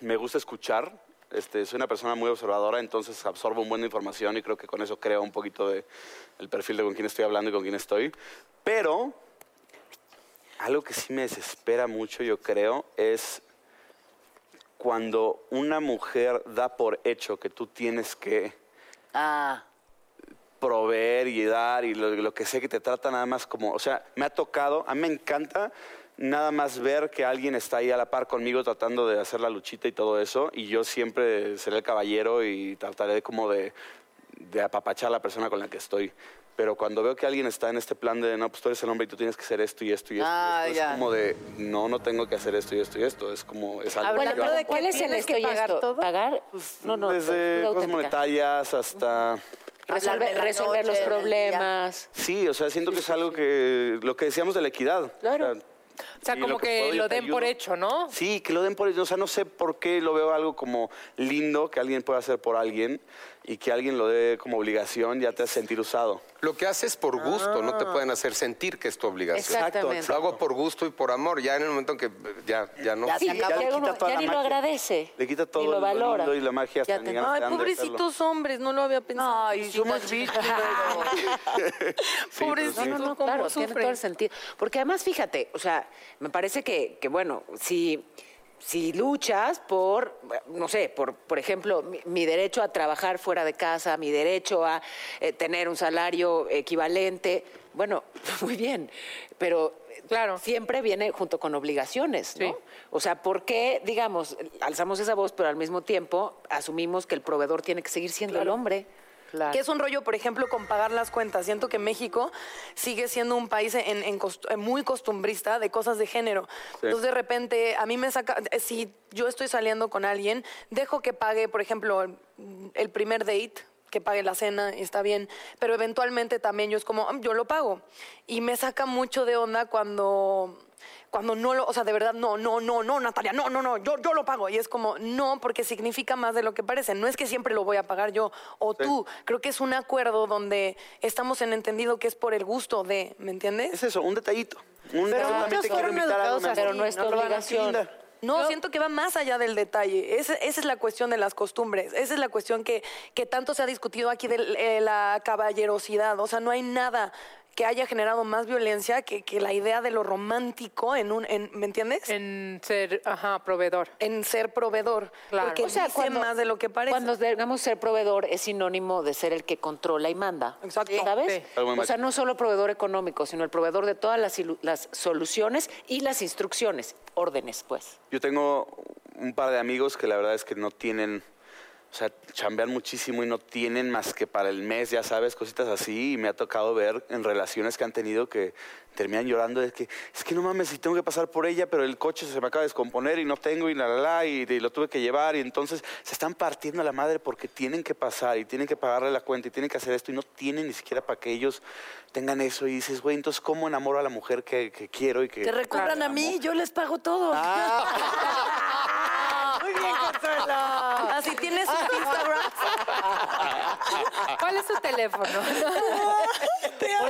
Speaker 8: me gusta escuchar. Este, soy una persona muy observadora, entonces absorbo un buen de información y creo que con eso creo un poquito de el perfil de con quién estoy hablando y con quién estoy. Pero algo que sí me desespera mucho, yo creo, es cuando una mujer da por hecho que tú tienes que
Speaker 4: Ah,
Speaker 8: proveer y dar y lo, lo que sé que te trata nada más como, o sea, me ha tocado, a mí me encanta nada más ver que alguien está ahí a la par conmigo tratando de hacer la luchita y todo eso y yo siempre seré el caballero y trataré como de, de apapachar a la persona con la que estoy. Pero cuando veo que alguien está en este plan de, no, pues tú eres el hombre y tú tienes que hacer esto y esto y esto,
Speaker 4: Ah,
Speaker 8: esto",
Speaker 4: ya.
Speaker 8: es como de, no, no tengo que hacer esto y esto y esto, es como, es algo que
Speaker 7: Hablando
Speaker 8: yo hago.
Speaker 7: de que
Speaker 5: ¿Cuál es el
Speaker 7: que
Speaker 5: esto y
Speaker 7: pagar
Speaker 5: esto?
Speaker 7: todo.
Speaker 5: ¿Pagar? No, no.
Speaker 8: Desde cosas
Speaker 5: auténtica.
Speaker 8: monetarias hasta...
Speaker 5: Resolver, resolver los
Speaker 4: noche, día.
Speaker 5: problemas.
Speaker 8: Sí, o sea, siento que es algo que, lo que decíamos de la equidad.
Speaker 5: Claro.
Speaker 8: O sea,
Speaker 6: O sea, como
Speaker 8: lo que
Speaker 6: que,
Speaker 8: puedo, yo
Speaker 6: lo den por hecho, ¿no?
Speaker 8: Sí, que lo den por ello. O sea, no sé por qué lo veo algo como lindo que alguien pueda hacer por alguien y que alguien lo dé como obligación ya te hace sentir usado.
Speaker 9: Lo que haces por gusto, no te pueden hacer sentir que es tu obligación.
Speaker 5: Exactamente.
Speaker 9: Lo hago por gusto y por amor, ya en el momento en que ya, ya no.
Speaker 4: Ya
Speaker 5: Sí,
Speaker 4: se
Speaker 5: ya,
Speaker 8: le quita toda
Speaker 5: ya
Speaker 8: la
Speaker 5: ni lo
Speaker 8: magia.
Speaker 5: agradece.
Speaker 8: Le quita todo
Speaker 5: ni lo
Speaker 8: lo
Speaker 5: valora.
Speaker 8: lindo y la magia hasta
Speaker 5: te-
Speaker 3: Ay, pobrecitos hombres, no lo había pensado.
Speaker 4: Ay, somos víctimas.
Speaker 3: Pobrecitos,
Speaker 5: No, no, no,
Speaker 3: cómo
Speaker 5: claro, tiene todo el sentido. Porque además, fíjate, o sea, me parece que, que, bueno, si, si luchas por, no sé, por, por ejemplo, mi, mi derecho a trabajar fuera de casa, mi derecho a eh, tener un salario equivalente, bueno, muy bien, pero
Speaker 6: Claro.
Speaker 5: siempre viene junto con obligaciones, ¿no?
Speaker 6: Sí.
Speaker 5: O sea, ¿por qué, digamos, alzamos esa voz, pero al mismo tiempo asumimos que el proveedor tiene que seguir siendo el hombre?
Speaker 3: Que es un rollo, por ejemplo, con pagar las cuentas. Siento que México sigue siendo un país en, en cost- en muy costumbrista de cosas de género. Entonces, de repente, a mí me saca. eh, Si yo estoy saliendo con alguien, dejo que pague, por ejemplo, el, primer date que pague la cena, está bien, pero eventualmente también yo es como, "Ah, yo lo pago. Y me saca mucho de onda cuando, cuando no lo, o sea, de verdad, no, no, no, no, Natalia, no, no, no, yo, yo lo pago. Y es como, no, porque significa más de lo que parece. No es que siempre lo voy a pagar yo o tú. Creo que es un acuerdo donde estamos en entendido que es por el gusto de, ¿me entiendes?
Speaker 8: Es eso, un detallito. Un
Speaker 7: Pero muchos fueron educados así,
Speaker 5: Pero no es tu obligación.
Speaker 3: No, siento que va más allá del detalle. Esa, esa es la cuestión de las costumbres. Esa es la cuestión que, que tanto se ha discutido aquí de eh, la caballerosidad. O sea, no hay nada que haya generado más violencia que, que la idea de lo romántico en un, en, ¿me entiendes? En,
Speaker 6: En ser, ajá, proveedor.
Speaker 3: ser proveedor.
Speaker 6: Claro.
Speaker 3: Porque
Speaker 6: O
Speaker 3: dice más de lo que parece.
Speaker 5: Cuando digamos ser proveedor es sinónimo de ser el que controla y manda.
Speaker 3: Exacto.
Speaker 5: ¿Sabes?
Speaker 6: Sí.
Speaker 5: O sea, no solo proveedor económico, sino el proveedor de todas las, ilu- las soluciones y las instrucciones, órdenes, pues.
Speaker 8: Yo tengo un par de amigos que la verdad es que no tienen, o sea, chambean muchísimo y no tienen más que para el mes, ya sabes, cositas así. Y me ha tocado ver en relaciones que han tenido que terminan llorando de que, es que no mames, si tengo que pasar por ella, pero el coche se me acaba de descomponer y no tengo y la, la, la, y, y lo tuve que llevar. Y entonces se están partiendo a la madre porque tienen que pasar y tienen que pagarle la cuenta y tienen que hacer esto y no tienen ni siquiera para que ellos tengan eso. Y dices, güey, entonces, ¿cómo enamoro a la mujer que, que quiero y que...
Speaker 4: Que recurran a mí, yo les pago todo.
Speaker 7: Muy bien, Consuelo.
Speaker 3: Así tienes un Instagram.
Speaker 6: ¿Cuál es tu teléfono?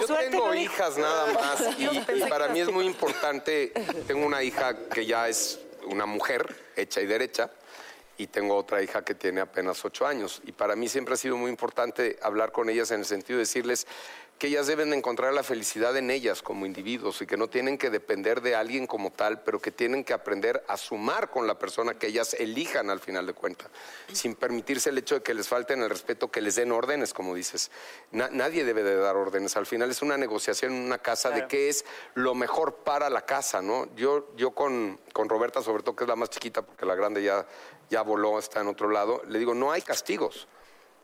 Speaker 9: Yo tengo hijas nada más y, y para mí es muy importante. Tengo una hija que ya es una mujer hecha y derecha y tengo otra hija que tiene apenas ocho años. Y para mí siempre ha sido muy importante hablar con ellas en el sentido de decirles que ellas deben de encontrar la felicidad en ellas como individuos y que no tienen que depender de alguien como tal, pero que tienen que aprender a sumar con la persona que ellas elijan al final de cuentas, sin permitirse el hecho de que les falten el respeto, que les den órdenes, como dices. Na- nadie debe de dar órdenes. Al final es una negociación en una casa de qué es lo mejor para la casa, ¿no? Yo, yo con, con Roberta, sobre todo que es la más chiquita, porque la grande ya, ya voló, está en otro lado, le digo, no hay castigos.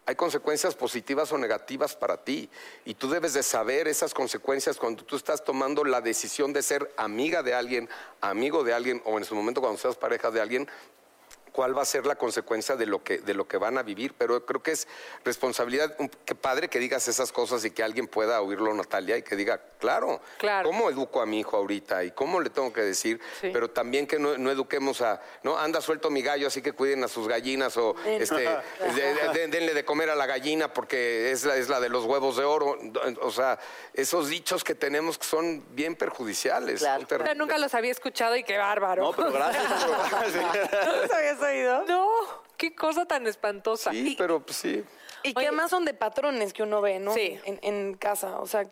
Speaker 9: Hay consecuencias positivas o negativas para ti. Y tú debes de saber esas consecuencias cuando tú estás tomando la decisión de ser amiga de alguien, amigo de alguien o en su momento cuando seas pareja de alguien, cuál va a ser la consecuencia de lo que, de lo que van a vivir. Pero creo que es responsabilidad, qué padre que digas esas cosas y que alguien pueda oírlo, Natalia, y que diga, claro,
Speaker 6: Claro.
Speaker 9: ¿cómo educo a mi hijo ahorita? ¿Y cómo le tengo que decir?
Speaker 6: Sí.
Speaker 9: Pero también que no, no eduquemos a, no, anda suelto mi gallo, así que cuiden a sus gallinas o este, de- de- de- denle de comer a la gallina porque es la, es la de los huevos de oro. O sea, esos dichos que tenemos que son bien perjudiciales.
Speaker 4: Claro.
Speaker 6: Nunca los había escuchado y qué bárbaro.
Speaker 8: No, pero gracias.
Speaker 7: ¿No los habías oído?
Speaker 6: No, qué cosa tan espantosa.
Speaker 9: Sí,
Speaker 6: Y-
Speaker 9: pero pues sí.
Speaker 3: Y que
Speaker 6: Oye.
Speaker 3: además son de patrones que uno ve, ¿no?
Speaker 6: Sí.
Speaker 3: En, en casa. O sea,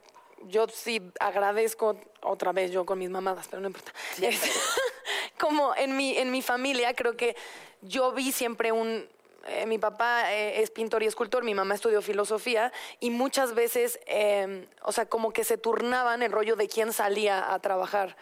Speaker 3: yo sí agradezco otra vez yo con mis mamadas, pero no importa. Este, como en mi, en mi familia, creo que yo vi siempre un. eh, mi papá eh, es pintor y escultor, mi mamá estudió filosofía y muchas veces, eh, o sea, como que se turnaban el rollo de quién salía a trabajar.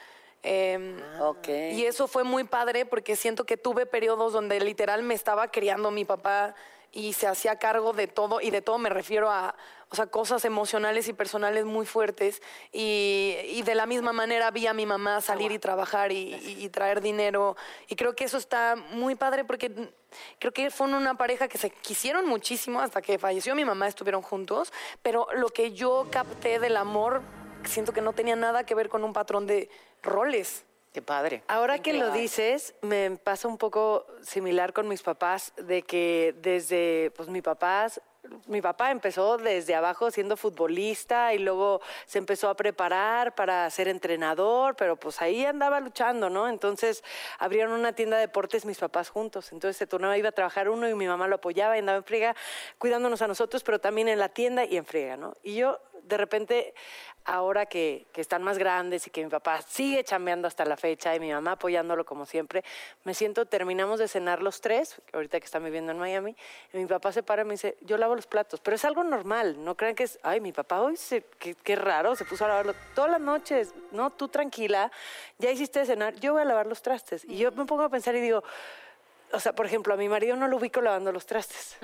Speaker 3: Eh,
Speaker 4: Ok.
Speaker 3: y eso fue muy padre porque siento que tuve periodos donde literal me estaba criando mi papá y se hacía cargo de todo, y de todo me refiero a o sea, cosas emocionales y personales muy fuertes. Y, y de la misma manera vi a mi mamá salir y trabajar y, y- y traer dinero. Y creo que eso está muy padre porque creo que fueron una pareja que se quisieron muchísimo hasta que falleció mi mamá, estuvieron juntos. Pero lo que yo capté del amor, siento que no tenía nada que ver con un patrón de roles.
Speaker 5: Qué padre.
Speaker 7: Ahora que lo dices, me pasa un poco similar con mis papás, de que desde, pues mi papás, mi papá empezó desde abajo siendo futbolista y luego se empezó a preparar para ser entrenador, pero pues ahí andaba luchando, ¿no? Entonces abrieron una tienda de deportes mis papás juntos, entonces se turnaba, iba a trabajar uno y mi mamá lo apoyaba y andaba en friega cuidándonos a nosotros, pero también en la tienda y en friega, ¿no? Y yo de repente, ahora que, que están más grandes y que mi papá sigue chambeando hasta la fecha y mi mamá apoyándolo como siempre, me siento, terminamos de cenar los tres, ahorita que están viviendo en Miami, y mi papá se para y me dice, yo lavo los platos, pero es algo normal, no crean que es, ay, mi papá hoy, qué, raro, se puso a lavarlo todas las noches, no, tú tranquila, ya hiciste cenar, yo voy a lavar los trastes. Y yo me pongo a pensar y digo, o sea, por ejemplo, a mi marido no lo ubico lavando los trastes.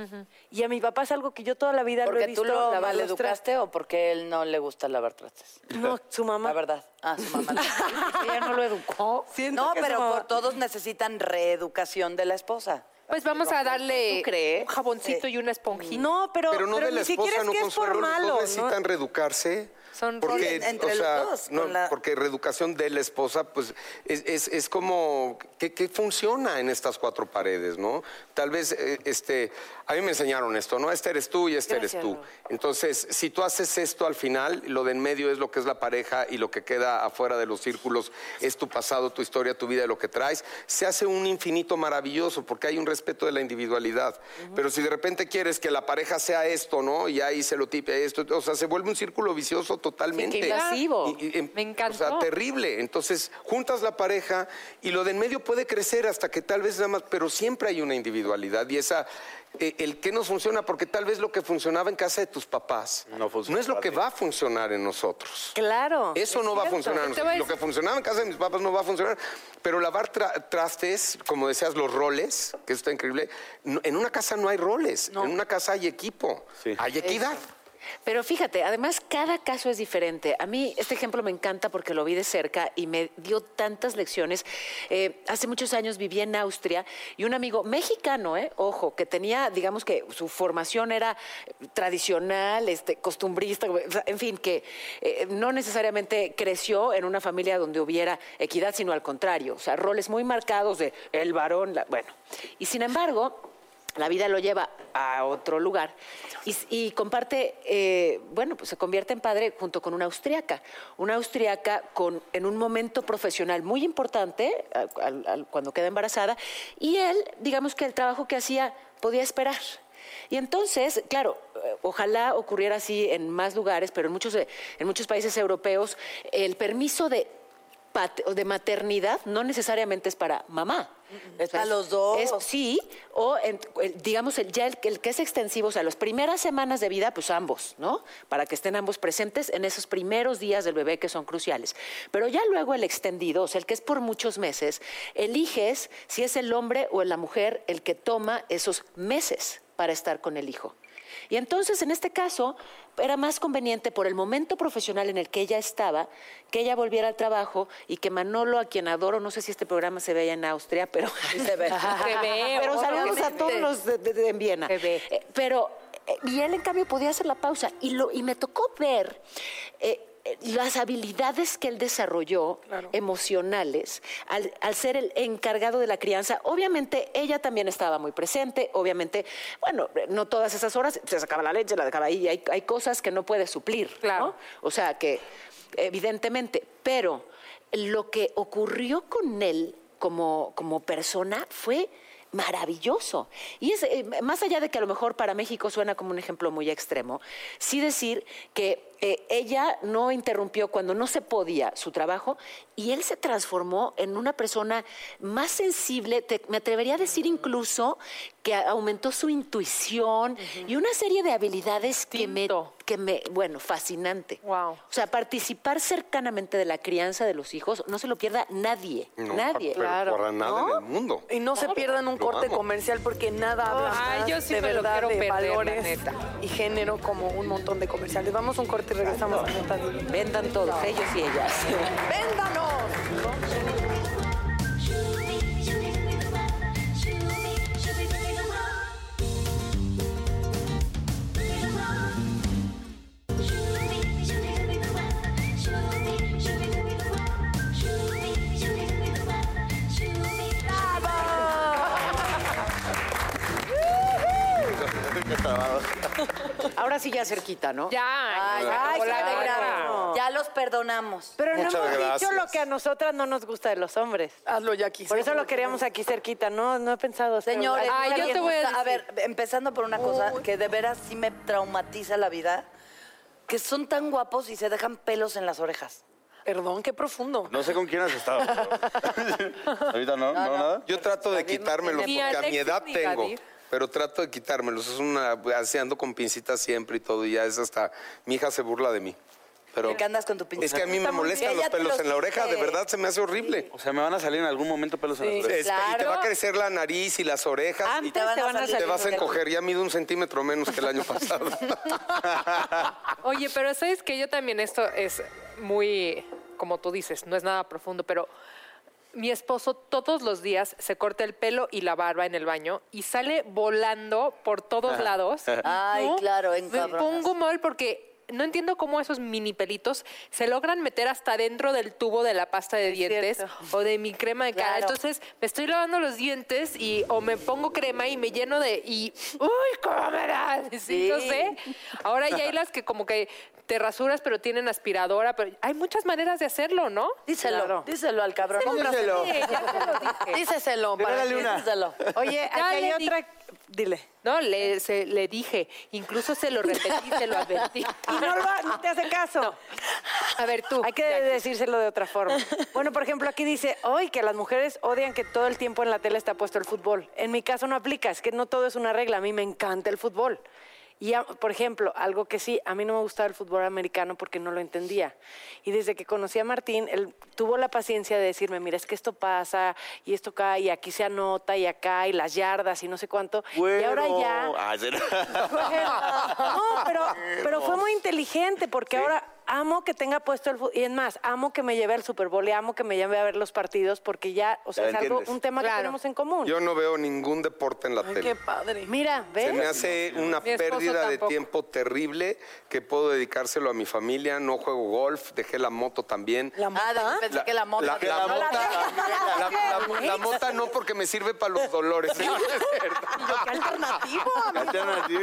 Speaker 7: Y a mi papá es algo que yo toda la vida lo he
Speaker 4: ¿Porque
Speaker 7: visto
Speaker 4: tú lo
Speaker 7: lavar
Speaker 4: mal
Speaker 7: los trastes.
Speaker 4: educaste o porque él no le gusta lavar trastes?
Speaker 7: No, su mamá.
Speaker 4: La verdad. Ah, su mamá.
Speaker 5: Ella no lo educó.
Speaker 7: Siento
Speaker 4: no, pero
Speaker 7: mamá-
Speaker 4: por- todos necesitan reeducación de la esposa.
Speaker 6: Pues vamos a darle
Speaker 5: ¿Tú crees?
Speaker 6: un jaboncito y una esponjita.
Speaker 7: No, pero,
Speaker 9: Pero no de
Speaker 7: ni siquiera es
Speaker 9: no
Speaker 7: que es por malo.
Speaker 9: necesitan reeducarse.
Speaker 6: Son
Speaker 9: porque,
Speaker 4: entre
Speaker 9: o
Speaker 4: los
Speaker 9: sea,
Speaker 4: dos,
Speaker 9: no,
Speaker 4: la-
Speaker 9: porque reeducación de la esposa, pues, es, es- es como, ¿qué, qué funciona en estas cuatro paredes, no? Tal vez, eh, este, a mí me enseñaron esto, ¿no? Este eres tú y este
Speaker 7: Gracias,
Speaker 9: eres tú. Entonces, si tú haces esto al final, lo de en medio es lo que es la pareja y lo que queda afuera de los círculos es tu pasado, tu historia, tu vida, lo que traes, se hace un infinito maravilloso porque hay un respeto de la individualidad. Pero si de repente quieres que la pareja sea esto, ¿no? Y ahí se lo tipe esto, o sea, se vuelve un círculo vicioso totalmente.
Speaker 5: qué invasivo.
Speaker 9: Y- y- em,
Speaker 6: Me encantó.
Speaker 9: O sea, terrible. Entonces, juntas la pareja y lo de en medio puede crecer hasta que tal vez nada más, pero siempre hay una individualidad y esa, eh, el que nos funciona, porque tal vez lo que funcionaba en casa de tus papás
Speaker 8: No
Speaker 9: es lo que va a funcionar en nosotros.
Speaker 7: Claro.
Speaker 9: Eso
Speaker 7: es
Speaker 9: no va a funcionar. Lo que funcionaba en casa de mis papás no va a funcionar. Pero lavar tra- trastes, como decías, los roles, que eso está increíble. no- en una casa no hay roles. En una casa hay equipo.
Speaker 8: Sí.
Speaker 9: Hay equidad.
Speaker 5: Pero fíjate, además cada caso es diferente. A mí este ejemplo me encanta porque lo vi de cerca y me dio tantas lecciones. Eh, hace muchos años viví en Austria y un amigo mexicano, eh, ojo, que tenía, digamos que su formación era tradicional, este, costumbrista, en fin, que eh, no necesariamente creció en una familia donde hubiera equidad, sino al contrario, o sea, roles muy marcados de el varón, la- bueno. Y sin embargo, la vida lo lleva a otro lugar y, comparte, eh, bueno, pues se convierte en padre junto con una austriaca. Una austriaca con, en un momento profesional muy importante, cuando queda embarazada, y él, digamos que el trabajo que hacía podía esperar. Y entonces, claro, eh, ojalá ocurriera así en más lugares, pero en muchos, en muchos países europeos, el permiso de, de maternidad no necesariamente es para mamá.
Speaker 4: Para los dos.
Speaker 5: Es- sí, o en- digamos, el, ya el, el que es extensivo, o sea, las primeras semanas de vida, pues ambos, ¿no? Para que estén ambos presentes en esos primeros días del bebé que son cruciales. Pero ya luego el extendido, o sea, el que es por muchos meses, eliges si es el hombre o la mujer el que toma esos meses para estar con el hijo. Y entonces, en este caso, era más conveniente por el momento profesional en el que ella estaba, que ella volviera al trabajo y que Manolo, a quien adoro, no sé si este programa se veía en Austria, pero se ve. Pero saludos a todos los de, de- de- en Viena. Eh, pero, eh, y él en cambio podía hacer la pausa. Y, lo, y me tocó ver eh, las habilidades que él desarrolló emocionales al, al ser el encargado de la crianza. Obviamente ella también estaba muy presente, obviamente, bueno, no todas esas horas, se sacaba la leche, la dejaba ahí, hay, hay cosas que no puede suplir, ¿no?
Speaker 6: Claro.
Speaker 5: O sea que, evidentemente, pero lo que ocurrió con él como, como persona fue maravilloso. Y es, eh, más allá de que a lo mejor para México suena como un ejemplo muy extremo, sí decir que eh, ella no interrumpió cuando no se podía su trabajo y él se transformó en una persona más sensible, te- me atrevería a decir incluso que aumentó su intuición y una serie de habilidades que me, que me, bueno, fascinante.
Speaker 6: Wow.
Speaker 5: O sea, participar cercanamente de la crianza de los hijos no se lo pierda nadie,
Speaker 9: No,
Speaker 5: nadie.
Speaker 9: pero para nada
Speaker 5: ¿No?
Speaker 9: en el mundo.
Speaker 3: Y no se pierdan un
Speaker 9: Lo
Speaker 3: corte
Speaker 9: amo.
Speaker 3: comercial porque nada habla
Speaker 6: Ay,
Speaker 3: más
Speaker 6: yo sí
Speaker 3: de
Speaker 6: me lo
Speaker 3: verdad
Speaker 6: quiero
Speaker 3: de
Speaker 6: perder, la
Speaker 3: valores
Speaker 6: neta.
Speaker 3: y género como un montón de comerciales. Vamos a un corte y regresamos con Divina.
Speaker 5: Vendan todos, ellos y ellas.
Speaker 3: ¡Véndanos!
Speaker 5: Ahora sí ya cerquita, ¿no?
Speaker 6: Ya,
Speaker 4: Ay,
Speaker 6: se
Speaker 4: ay, se alegraron. Ya los perdonamos.
Speaker 7: Pero no hemos dicho lo que a nosotras no nos gusta de los hombres.
Speaker 3: Hazlo, Jackie.
Speaker 7: Por eso lo queríamos aquí cerquita, no, no he pensado.
Speaker 4: Señores,
Speaker 6: Ay,
Speaker 4: ¿no
Speaker 6: yo te voy a decir.
Speaker 4: ver, empezando por una cosa que de veras sí me traumatiza la vida, que son tan guapos y se dejan pelos en las orejas.
Speaker 3: Perdón, qué profundo.
Speaker 8: No sé con quién has estado. pero- Ahorita no, no, nada.
Speaker 9: Yo trato de quitármelos
Speaker 6: Ni
Speaker 9: porque a mi edad tengo. Pero trato de quitármelos. Es una. Así ando con pincitas siempre y todo. Y ya es hasta. Mi hija se burla de mí. Pero.
Speaker 4: ¿Qué andas con tu pinche?
Speaker 9: Es que a mí me molestan los pelos
Speaker 4: los
Speaker 9: en la oreja. De verdad se me hace horrible.
Speaker 8: O sea, me van a salir en algún momento pelos en las
Speaker 9: Es-
Speaker 8: orejas.
Speaker 9: Y te va a
Speaker 4: Claro.
Speaker 9: crecer la nariz y las orejas. y
Speaker 5: Antes
Speaker 4: te van a
Speaker 5: te van a
Speaker 4: salir
Speaker 9: te vas a encoger. Ya mido un centímetro menos que el año pasado.
Speaker 6: Oye, pero sabes que yo también esto es muy, como tú dices, no es nada profundo, pero mi esposo todos los días se corta el pelo y la barba en el baño y sale volando por todos lados.
Speaker 4: Ay, claro, en
Speaker 6: Me
Speaker 4: cabronas.
Speaker 6: pongo mal porque no entiendo cómo esos mini pelitos se logran meter hasta dentro del tubo de la pasta de dientes
Speaker 7: cierto.
Speaker 6: o de mi crema de cara.
Speaker 4: Claro.
Speaker 6: Entonces me estoy lavando los dientes y o me pongo crema y me lleno de y uy, cómo me da. Sí,
Speaker 4: Sí.
Speaker 6: yo sé. Ahora ya hay las que como que te rasuras pero tienen aspiradora, pero hay muchas maneras de hacerlo, ¿no?
Speaker 4: Díselo,
Speaker 7: Claro.
Speaker 4: díselo al cabrón.
Speaker 8: Díselo.
Speaker 6: Sí, ya te lo dije.
Speaker 3: Díceselo para
Speaker 8: una.
Speaker 4: Díselo.
Speaker 7: Oye,
Speaker 6: Ya
Speaker 7: aquí hay otra. Dile.
Speaker 6: No, le, se- le dije, incluso se lo repetí, se lo advertí.
Speaker 7: Y no, lo- no te hace caso.
Speaker 6: A ver, tú.
Speaker 7: Hay que decírselo de otra forma. Bueno, por ejemplo, aquí dice, hoy que las mujeres odian que todo el tiempo en la tele está puesto el fútbol. En mi caso no aplica, es que no todo es una regla, a mí me encanta el fútbol. Y, a- por ejemplo, algo que sí, a mí no me gustaba el fútbol americano porque no lo entendía. Y desde que conocí a Martín, él tuvo la paciencia de decirme, mira, es que esto pasa, y esto acá, y aquí se anota, y acá, y las yardas, y no sé cuánto. Y ahora ya...
Speaker 8: Ah.
Speaker 7: No, pero, pero fue muy inteligente porque ahora amo que tenga puesto el fútbol. Y es más, amo que me lleve al Super Bowl y amo que me lleve a ver los partidos porque ya, o sea,
Speaker 8: Ya
Speaker 7: es algo,
Speaker 8: entiendes.
Speaker 7: un tema que tenemos en común.
Speaker 9: Yo no veo ningún deporte en la
Speaker 3: Ay,
Speaker 9: tele.
Speaker 3: qué padre.
Speaker 7: Mira, ¿ves?
Speaker 9: Se me hace una pérdida de tiempo terrible que puedo dedicárselo a mi familia. No juego golf, dejé la moto también.
Speaker 3: La
Speaker 4: Ah,
Speaker 3: mota.
Speaker 4: pensé que la moto.
Speaker 9: La, la
Speaker 4: No la
Speaker 9: mota, la- la- la mota no porque me sirve para los dolores. ¿eh?
Speaker 4: Qué alternativo.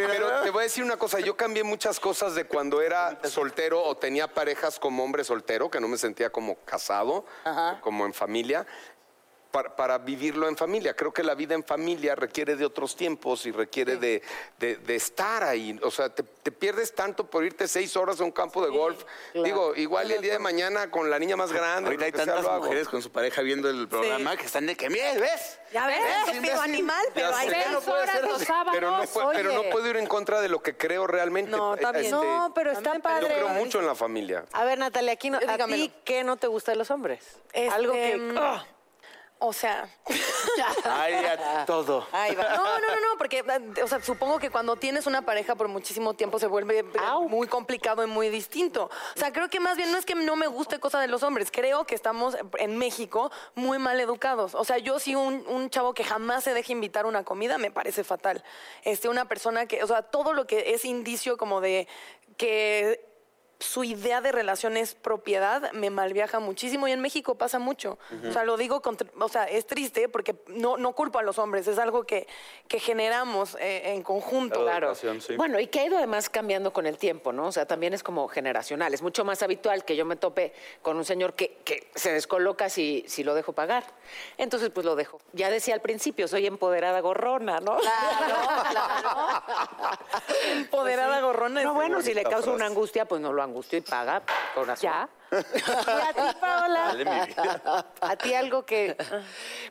Speaker 9: Pero te voy a decir una cosa, yo cambié muchas cosas de cuando era soltero o tenía parejas como hombre soltero, que no me sentía como casado, como en familia, para, para vivirlo en familia. Creo que la vida en familia requiere de otros tiempos y requiere de, de- de estar ahí. O sea, te, te pierdes tanto por irte seis horas a un campo de golf. Digo, igual el día de mañana con la niña más grande.
Speaker 8: Ahorita hay
Speaker 9: sea,
Speaker 8: tantas mujeres con su pareja viendo el programa que están de que, miel, ¿ves?
Speaker 4: Ya ves,
Speaker 8: ¿Ves, imbécil?
Speaker 4: animal, pero ves.
Speaker 6: Seis horas los sábados,
Speaker 9: Pero no, puedo, pero no
Speaker 6: oye.
Speaker 9: puedo ir en contra de lo que creo realmente.
Speaker 3: No, está bien.
Speaker 9: Este,
Speaker 7: No, pero está
Speaker 9: Yo
Speaker 7: padre.
Speaker 9: creo mucho en la familia.
Speaker 7: A ver, Natalia, aquí no, ¿a ti qué no te gusta de los hombres?
Speaker 3: Este,
Speaker 7: Algo que...
Speaker 3: mm,
Speaker 7: ¡Ah!
Speaker 3: O sea,
Speaker 8: Ay, a todo.
Speaker 4: Ahí va.
Speaker 3: no, no, no, no, porque, eh, o sea, supongo que cuando tienes una pareja por muchísimo tiempo se vuelve eh, muy complicado y muy distinto. O sea, creo que más bien no es que no me guste cosa de los hombres, creo que estamos en México muy mal educados. O sea, yo sí un, un chavo que jamás se deje invitar a una comida me parece fatal. Este, una persona que, o sea, todo lo que es indicio como de que su idea de relación es propiedad, me malviaja muchísimo y en México pasa mucho. O sea, lo digo, con o sea, es triste porque no, no culpo a los hombres, es algo que, que generamos eh, en conjunto.
Speaker 8: Claro. Sí.
Speaker 5: Bueno, y que ha ido además cambiando con el tiempo, ¿no? O sea, también es como generacional. Es mucho más habitual que yo me tope con un señor que, que se descoloca si, si lo dejo pagar. Entonces, pues lo dejo. Ya decía al principio, soy empoderada gorrona, ¿no?
Speaker 3: Empoderada gorrona.
Speaker 5: No, bueno, si le causa una angustia, pues no lo angustio y paga. Corazón.
Speaker 6: Ya.
Speaker 7: ¿Y a ti, Paola?
Speaker 8: Dale, mi vida.
Speaker 7: ¿A ti algo que...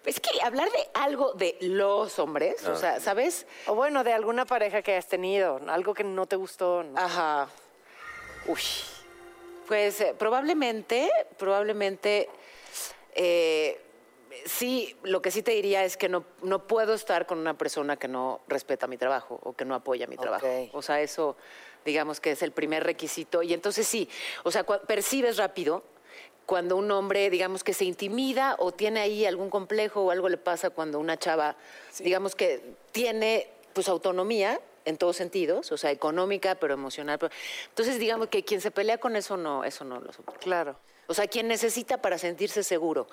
Speaker 5: Es que hablar de algo de los hombres, o sea, ¿sabes?
Speaker 7: O bueno, de alguna pareja que hayas tenido, algo que no te gustó. ¿no?
Speaker 5: Ajá. Uy. Pues eh, probablemente, probablemente, eh, sí, lo que sí te diría es que no, no puedo estar con una persona que no respeta mi trabajo o que no apoya mi trabajo. O sea, eso, digamos que es el primer requisito. Y entonces sí, o sea, percibes rápido cuando un hombre, digamos que se intimida o tiene ahí algún complejo o algo le pasa cuando una chava, digamos que tiene pues autonomía en todos sentidos, o sea, económica, pero emocional. pero- Entonces, digamos que quien se pelea con eso no, eso no lo soporta.
Speaker 7: Claro.
Speaker 5: O sea, quien necesita para sentirse seguro.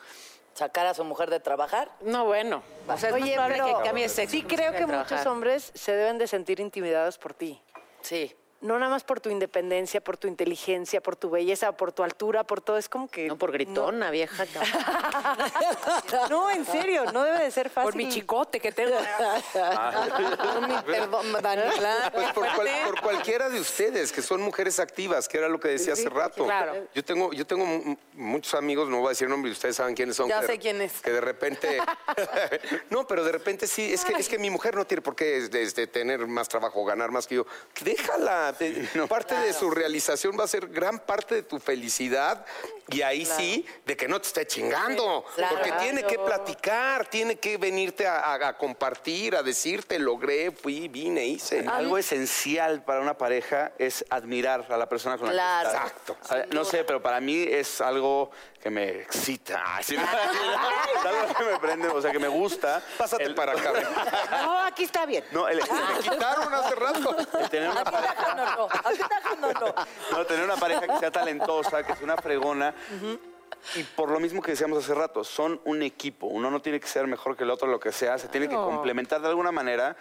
Speaker 4: Sacar a su mujer de trabajar.
Speaker 5: No, bueno. O sea, es más
Speaker 7: Oye,
Speaker 5: probable
Speaker 7: pero
Speaker 5: que cambie sexo.
Speaker 7: sí creo que
Speaker 5: trabajar.
Speaker 7: muchos hombres se deben de sentir intimidados por ti.
Speaker 4: Sí.
Speaker 7: No nada más por tu independencia, por tu inteligencia, por tu belleza, por tu altura, por todo. Es como que...
Speaker 5: No, por gritona, vieja.
Speaker 7: No, en serio, no debe de ser fácil.
Speaker 6: Por mi chicote que tengo.
Speaker 3: Con mi perdón, Daniela.
Speaker 9: Pues por, cual- por cualquiera de ustedes, que son mujeres activas, que era lo que decía hace rato.
Speaker 6: claro.
Speaker 9: Yo tengo, yo tengo mu- muchos amigos, no voy a decir nombres, ustedes saben quiénes son.
Speaker 3: Ya
Speaker 9: que de-
Speaker 3: sé quién es.
Speaker 9: Que de repente. no, pero de repente sí, es que, es que mi mujer no tiene por qué este, este, tener más trabajo, ganar más que yo. Déjala. Te- parte de su realización va a ser gran parte de tu felicidad. Y ahí sí, de que no te esté chingando.
Speaker 4: Claro.
Speaker 9: Porque tiene que platicar, tiene que venirte a, a- a compartir, a decirte, logré, fui, vine, hice.
Speaker 8: Algo esencial para una pareja es admirar a la persona con la
Speaker 4: Claro.
Speaker 8: que estás.
Speaker 9: Exacto.
Speaker 8: No sé, pero para mí es algo que me excita. Ay, sí, no, es algo que me prende, o sea, que me gusta.
Speaker 9: Pásate
Speaker 8: El-
Speaker 9: para acá.
Speaker 5: No, aquí está bien.
Speaker 8: No, el,
Speaker 9: Me quitaron hace rato.
Speaker 8: el tener una pareja, no, tener una pareja que sea talentosa, que sea una fregona. Y por lo mismo que decíamos hace rato, son un equipo. Uno no tiene que ser mejor que el otro, lo que sea. Se tiene que complementar de alguna manera.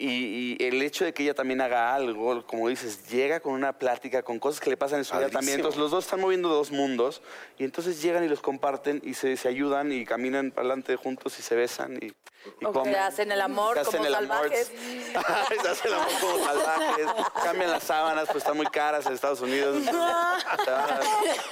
Speaker 8: Y, y el hecho de que ella también haga algo, como dices, llega con una plática, con cosas que le pasan en su vida también. Entonces los dos están moviendo dos mundos y entonces llegan y los comparten y se, se ayudan y caminan para adelante juntos y se besan y, y comen.
Speaker 4: Se hacen el amor
Speaker 8: Se hacen
Speaker 4: como
Speaker 8: el amor.
Speaker 4: salvajes.
Speaker 8: se hacen el amor como salvajes. Cambian las sábanas, pues están muy caras en Estados Unidos.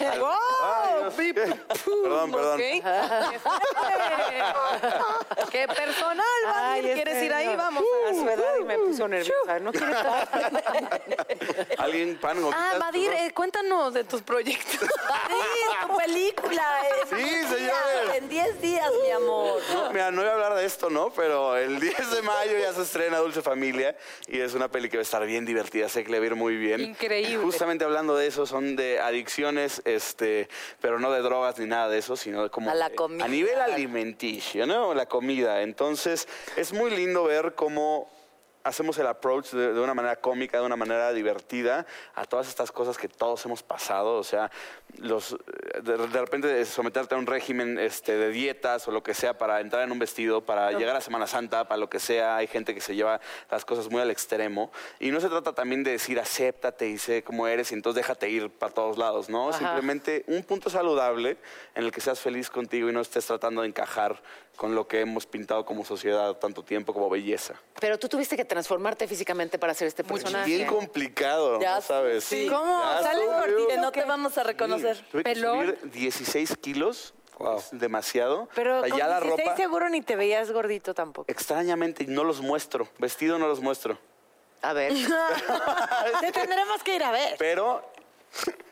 Speaker 8: Ay. Perdón, perdón.
Speaker 3: Qué personal, Vanir. ¿Quieres ir ahí? Vamos.
Speaker 5: A su edad y me puso nerviosa. No quiero estar.
Speaker 8: Alguien, pan,
Speaker 3: Ah,
Speaker 8: gotitas,
Speaker 3: Vadir,
Speaker 8: perdón.
Speaker 3: eh, cuéntanos de tus proyectos.
Speaker 4: Sí, tu película. eh,
Speaker 8: Sí, señores.
Speaker 4: En en 10 días, mi amor.
Speaker 8: No, mira, no voy a hablar de esto, ¿no? Pero el 10 de mayo ya se estrena Dulce Familia y es una peli que va a estar bien divertida, sé que le va a ir muy bien.
Speaker 6: Increíble.
Speaker 8: Justamente hablando de eso, son de adicciones, este, pero no de drogas ni nada de eso, sino de como...
Speaker 4: A la comida.
Speaker 8: A nivel alimenticio, ¿no? La comida. Entonces, es muy lindo ver cómo hacemos el approach de, de una manera cómica, de una manera divertida a todas estas cosas que todos hemos pasado. O sea, los, de, de repente someterte a un régimen este, de dietas o lo que sea para entrar en un vestido, para llegar a Semana Santa, para lo que sea. Hay gente que se lleva las cosas muy al extremo. Y no se trata también de decir acéptate y sé cómo eres y entonces déjate ir para todos lados, ¿no? Simplemente un punto saludable en el que seas feliz contigo y no estés tratando de encajar con lo que hemos pintado como sociedad tanto tiempo como belleza.
Speaker 5: Pero tú tuviste que transformarte físicamente para hacer este personaje.
Speaker 8: Bien complicado,
Speaker 4: Ya
Speaker 8: ¿no sabes?
Speaker 4: sí. ¿Cómo?
Speaker 8: Ya
Speaker 4: Sales
Speaker 8: yo-
Speaker 4: no te vamos a reconocer.
Speaker 8: Tuve que
Speaker 6: Pelón.
Speaker 8: subir 16 kilos, es demasiado.
Speaker 7: Pero
Speaker 8: O sea,
Speaker 7: con
Speaker 8: ya la
Speaker 7: 16
Speaker 8: ropa,
Speaker 7: seguro ni te veías gordito tampoco.
Speaker 8: extrañamente, no los muestro. Vestido no los muestro.
Speaker 5: A ver.
Speaker 7: Te tendremos que ir a ver.
Speaker 8: Pero,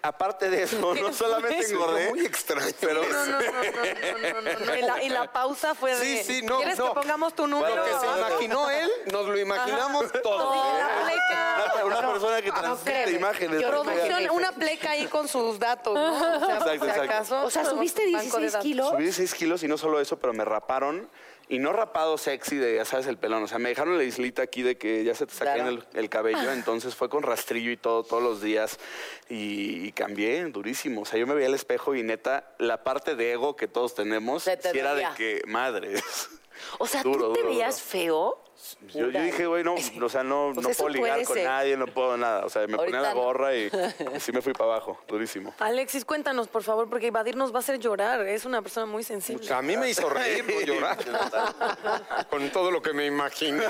Speaker 8: aparte de eso, no solamente engordé,
Speaker 9: Muy extraño.
Speaker 8: pero...
Speaker 3: No, no, no, no, no, no, no. Y la, y la pausa fue de.
Speaker 9: Sí, sí, no,
Speaker 3: ¿Quieres
Speaker 9: no.
Speaker 3: que pongamos tu número?
Speaker 9: Lo que se imaginó él, nos lo imaginamos todos.
Speaker 3: Una pleca.
Speaker 8: Una, una persona que transmite imágenes.
Speaker 5: Yo
Speaker 3: una pleca ahí con sus datos, ¿no? O sea,
Speaker 8: Exacto,
Speaker 3: si
Speaker 8: exacto.
Speaker 3: acaso.
Speaker 5: O sea, subiste
Speaker 3: Banco de
Speaker 5: 16
Speaker 3: datos.
Speaker 5: kilos.
Speaker 8: Subí 6 kilos y no solo eso, pero me raparon. Y no rapado sexy de, ya sabes, el pelón. O sea, me dejaron la islita aquí de que ya se te saqué
Speaker 4: Claro.
Speaker 8: el, el cabello. Entonces fue con rastrillo y todo, todos los días. Y, y cambié durísimo. O sea, yo me veía al espejo y neta, la parte de ego que todos tenemos,
Speaker 4: te
Speaker 8: era de que, madre.
Speaker 5: O sea,
Speaker 8: Duro,
Speaker 5: ¿tú te
Speaker 8: duro,
Speaker 5: veías
Speaker 8: duro.
Speaker 5: feo?
Speaker 8: Yo, yo dije, güey, no, o sea, no,
Speaker 5: Pues
Speaker 8: no puedo ligar con
Speaker 5: ser.
Speaker 8: nadie, no puedo nada. O sea, me ponía
Speaker 4: Ahorita
Speaker 8: la
Speaker 4: no.
Speaker 8: gorra y así me fui para abajo, durísimo.
Speaker 3: Alexis, cuéntanos, por favor, porque Evadir nos va a hacer llorar. Es una persona muy sensible.
Speaker 9: A mí me hizo reír, no llorar. Con todo lo que me imaginé.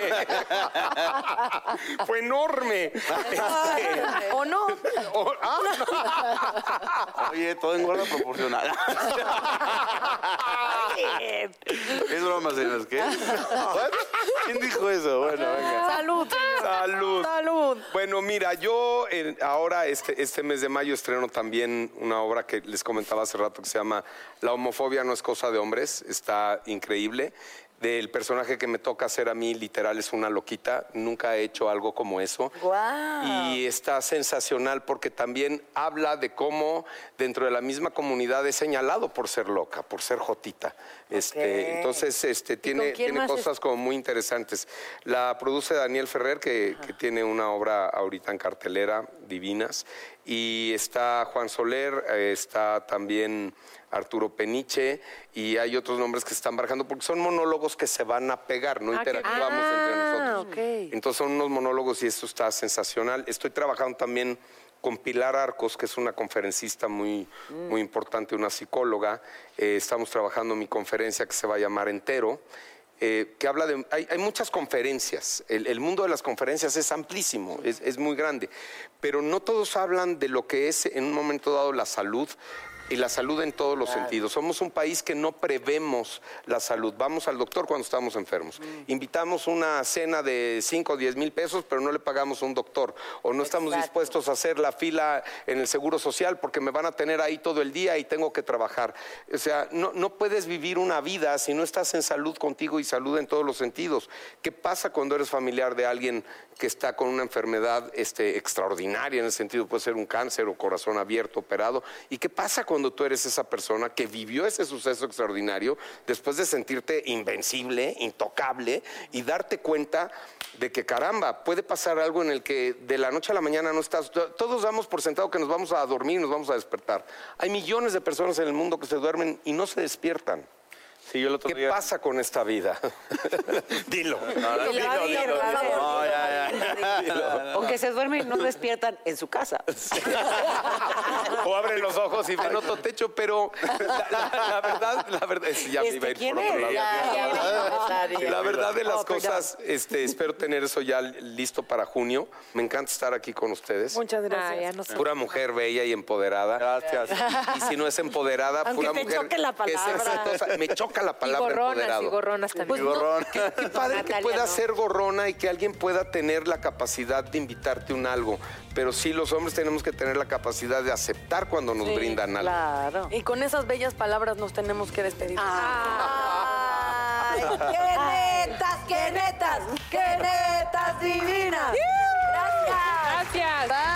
Speaker 9: Fue enorme. Este,
Speaker 3: ¿O no?
Speaker 9: o- ah,
Speaker 8: Oye, todo engorda proporcional. es broma, señores, ¿qué? ¿Quién dijo eso? Bueno, venga.
Speaker 3: Salud.
Speaker 9: Salud.
Speaker 3: Salud.
Speaker 9: Bueno, mira, yo eh, ahora este, este mes de mayo estreno también una obra que les comentaba hace rato que se llama La homofobia no es cosa de hombres. Está increíble. Del personaje que me toca hacer a mí, literal, es una loquita. Nunca he hecho algo como eso.
Speaker 4: Guau.
Speaker 9: Y está sensacional porque también habla de cómo dentro de la misma comunidad es señalado por ser loca, por ser jotita. Este, entonces, este, tiene,
Speaker 7: es?
Speaker 9: cosas como muy interesantes. La produce Daniel Ferrer, que, que tiene una obra ahorita en cartelera, divinas. Y está Juan Soler, eh, está también Arturo Peniche, y hay otros nombres que se están barajando, porque son monólogos que se van a pegar, no
Speaker 6: Ah,
Speaker 9: interactuamos entre
Speaker 7: Ah,
Speaker 9: nosotros.
Speaker 7: ok.
Speaker 9: Entonces son unos monólogos y esto está sensacional. Estoy trabajando también con Pilar Arcos, que es una conferencista muy, muy importante, una psicóloga. Eh, estamos trabajando mi conferencia que se va a llamar Entero. eh, que habla de... Hay, hay muchas conferencias, el, el mundo de las conferencias es amplísimo, es, es muy grande, pero no todos hablan de lo que es en un momento dado la salud y la salud en todos los sentidos. Somos un país que no prevemos la salud. Vamos al doctor cuando estamos enfermos. Invitamos una cena de 5 o 10 mil pesos, pero no le pagamos a un doctor. O no estamos
Speaker 4: Exacto.
Speaker 9: dispuestos a hacer la fila en el Seguro Social porque me van a tener ahí todo el día y tengo que trabajar. O sea, no, no puedes vivir una vida si no estás en salud contigo y salud en todos los sentidos. ¿Qué pasa cuando eres familiar de alguien que está con una enfermedad este, extraordinaria en el sentido, puede ser un cáncer o corazón abierto, operado? ¿Y qué pasa cuando tú eres esa persona que vivió ese suceso extraordinario después de sentirte invencible, intocable y darte cuenta de que caramba, puede pasar algo en el que de la noche a la mañana no estás, todos damos por sentado que nos vamos a dormir y nos vamos a despertar. Hay millones de personas en el mundo que se duermen y no se despiertan.
Speaker 8: Sí, yo el otro
Speaker 9: ¿Qué
Speaker 8: día...
Speaker 9: pasa con esta vida? Dilo.
Speaker 8: No,
Speaker 4: Dilo, dilo, por favor.
Speaker 8: No, ya, ya.
Speaker 5: Aunque se duermen y no despiertan en su casa.
Speaker 9: o abren los ojos y ven otro techo, pero la, la- la verdad, la verdad, es- ya me
Speaker 5: Este,
Speaker 9: iba a ir
Speaker 5: ¿quién
Speaker 9: por otro
Speaker 5: es?
Speaker 9: lado.
Speaker 4: Ya.
Speaker 9: La verdad de las
Speaker 4: No,
Speaker 9: cosas, este, espero tener eso ya listo para junio. Me encanta estar aquí con ustedes.
Speaker 3: Muchas gracias.
Speaker 6: no sé.
Speaker 9: Pura mujer bella y empoderada.
Speaker 8: Gracias.
Speaker 9: Y si no es empoderada,
Speaker 7: Aunque
Speaker 9: pura
Speaker 7: te
Speaker 9: mujer
Speaker 7: choque la
Speaker 9: que es
Speaker 7: palabra.
Speaker 9: exitosa. Me choca la
Speaker 6: Y
Speaker 9: palabra
Speaker 6: gorronas,
Speaker 9: empoderado.
Speaker 6: y gorronas también.
Speaker 8: Mi gorrón.
Speaker 9: Qué padre que
Speaker 6: Natalia,
Speaker 9: pueda
Speaker 6: no.
Speaker 9: ser gorrona y que alguien pueda tener la capacidad de invitarte un algo. Pero sí, los hombres tenemos que tener la capacidad de aceptar cuando nos brindan algo.
Speaker 4: Claro.
Speaker 3: Y con esas bellas palabras nos tenemos que despedir.
Speaker 4: ¡Ay, qué netas, qué netas, qué netas divinas! Gracias.
Speaker 6: Gracias.
Speaker 4: Bye.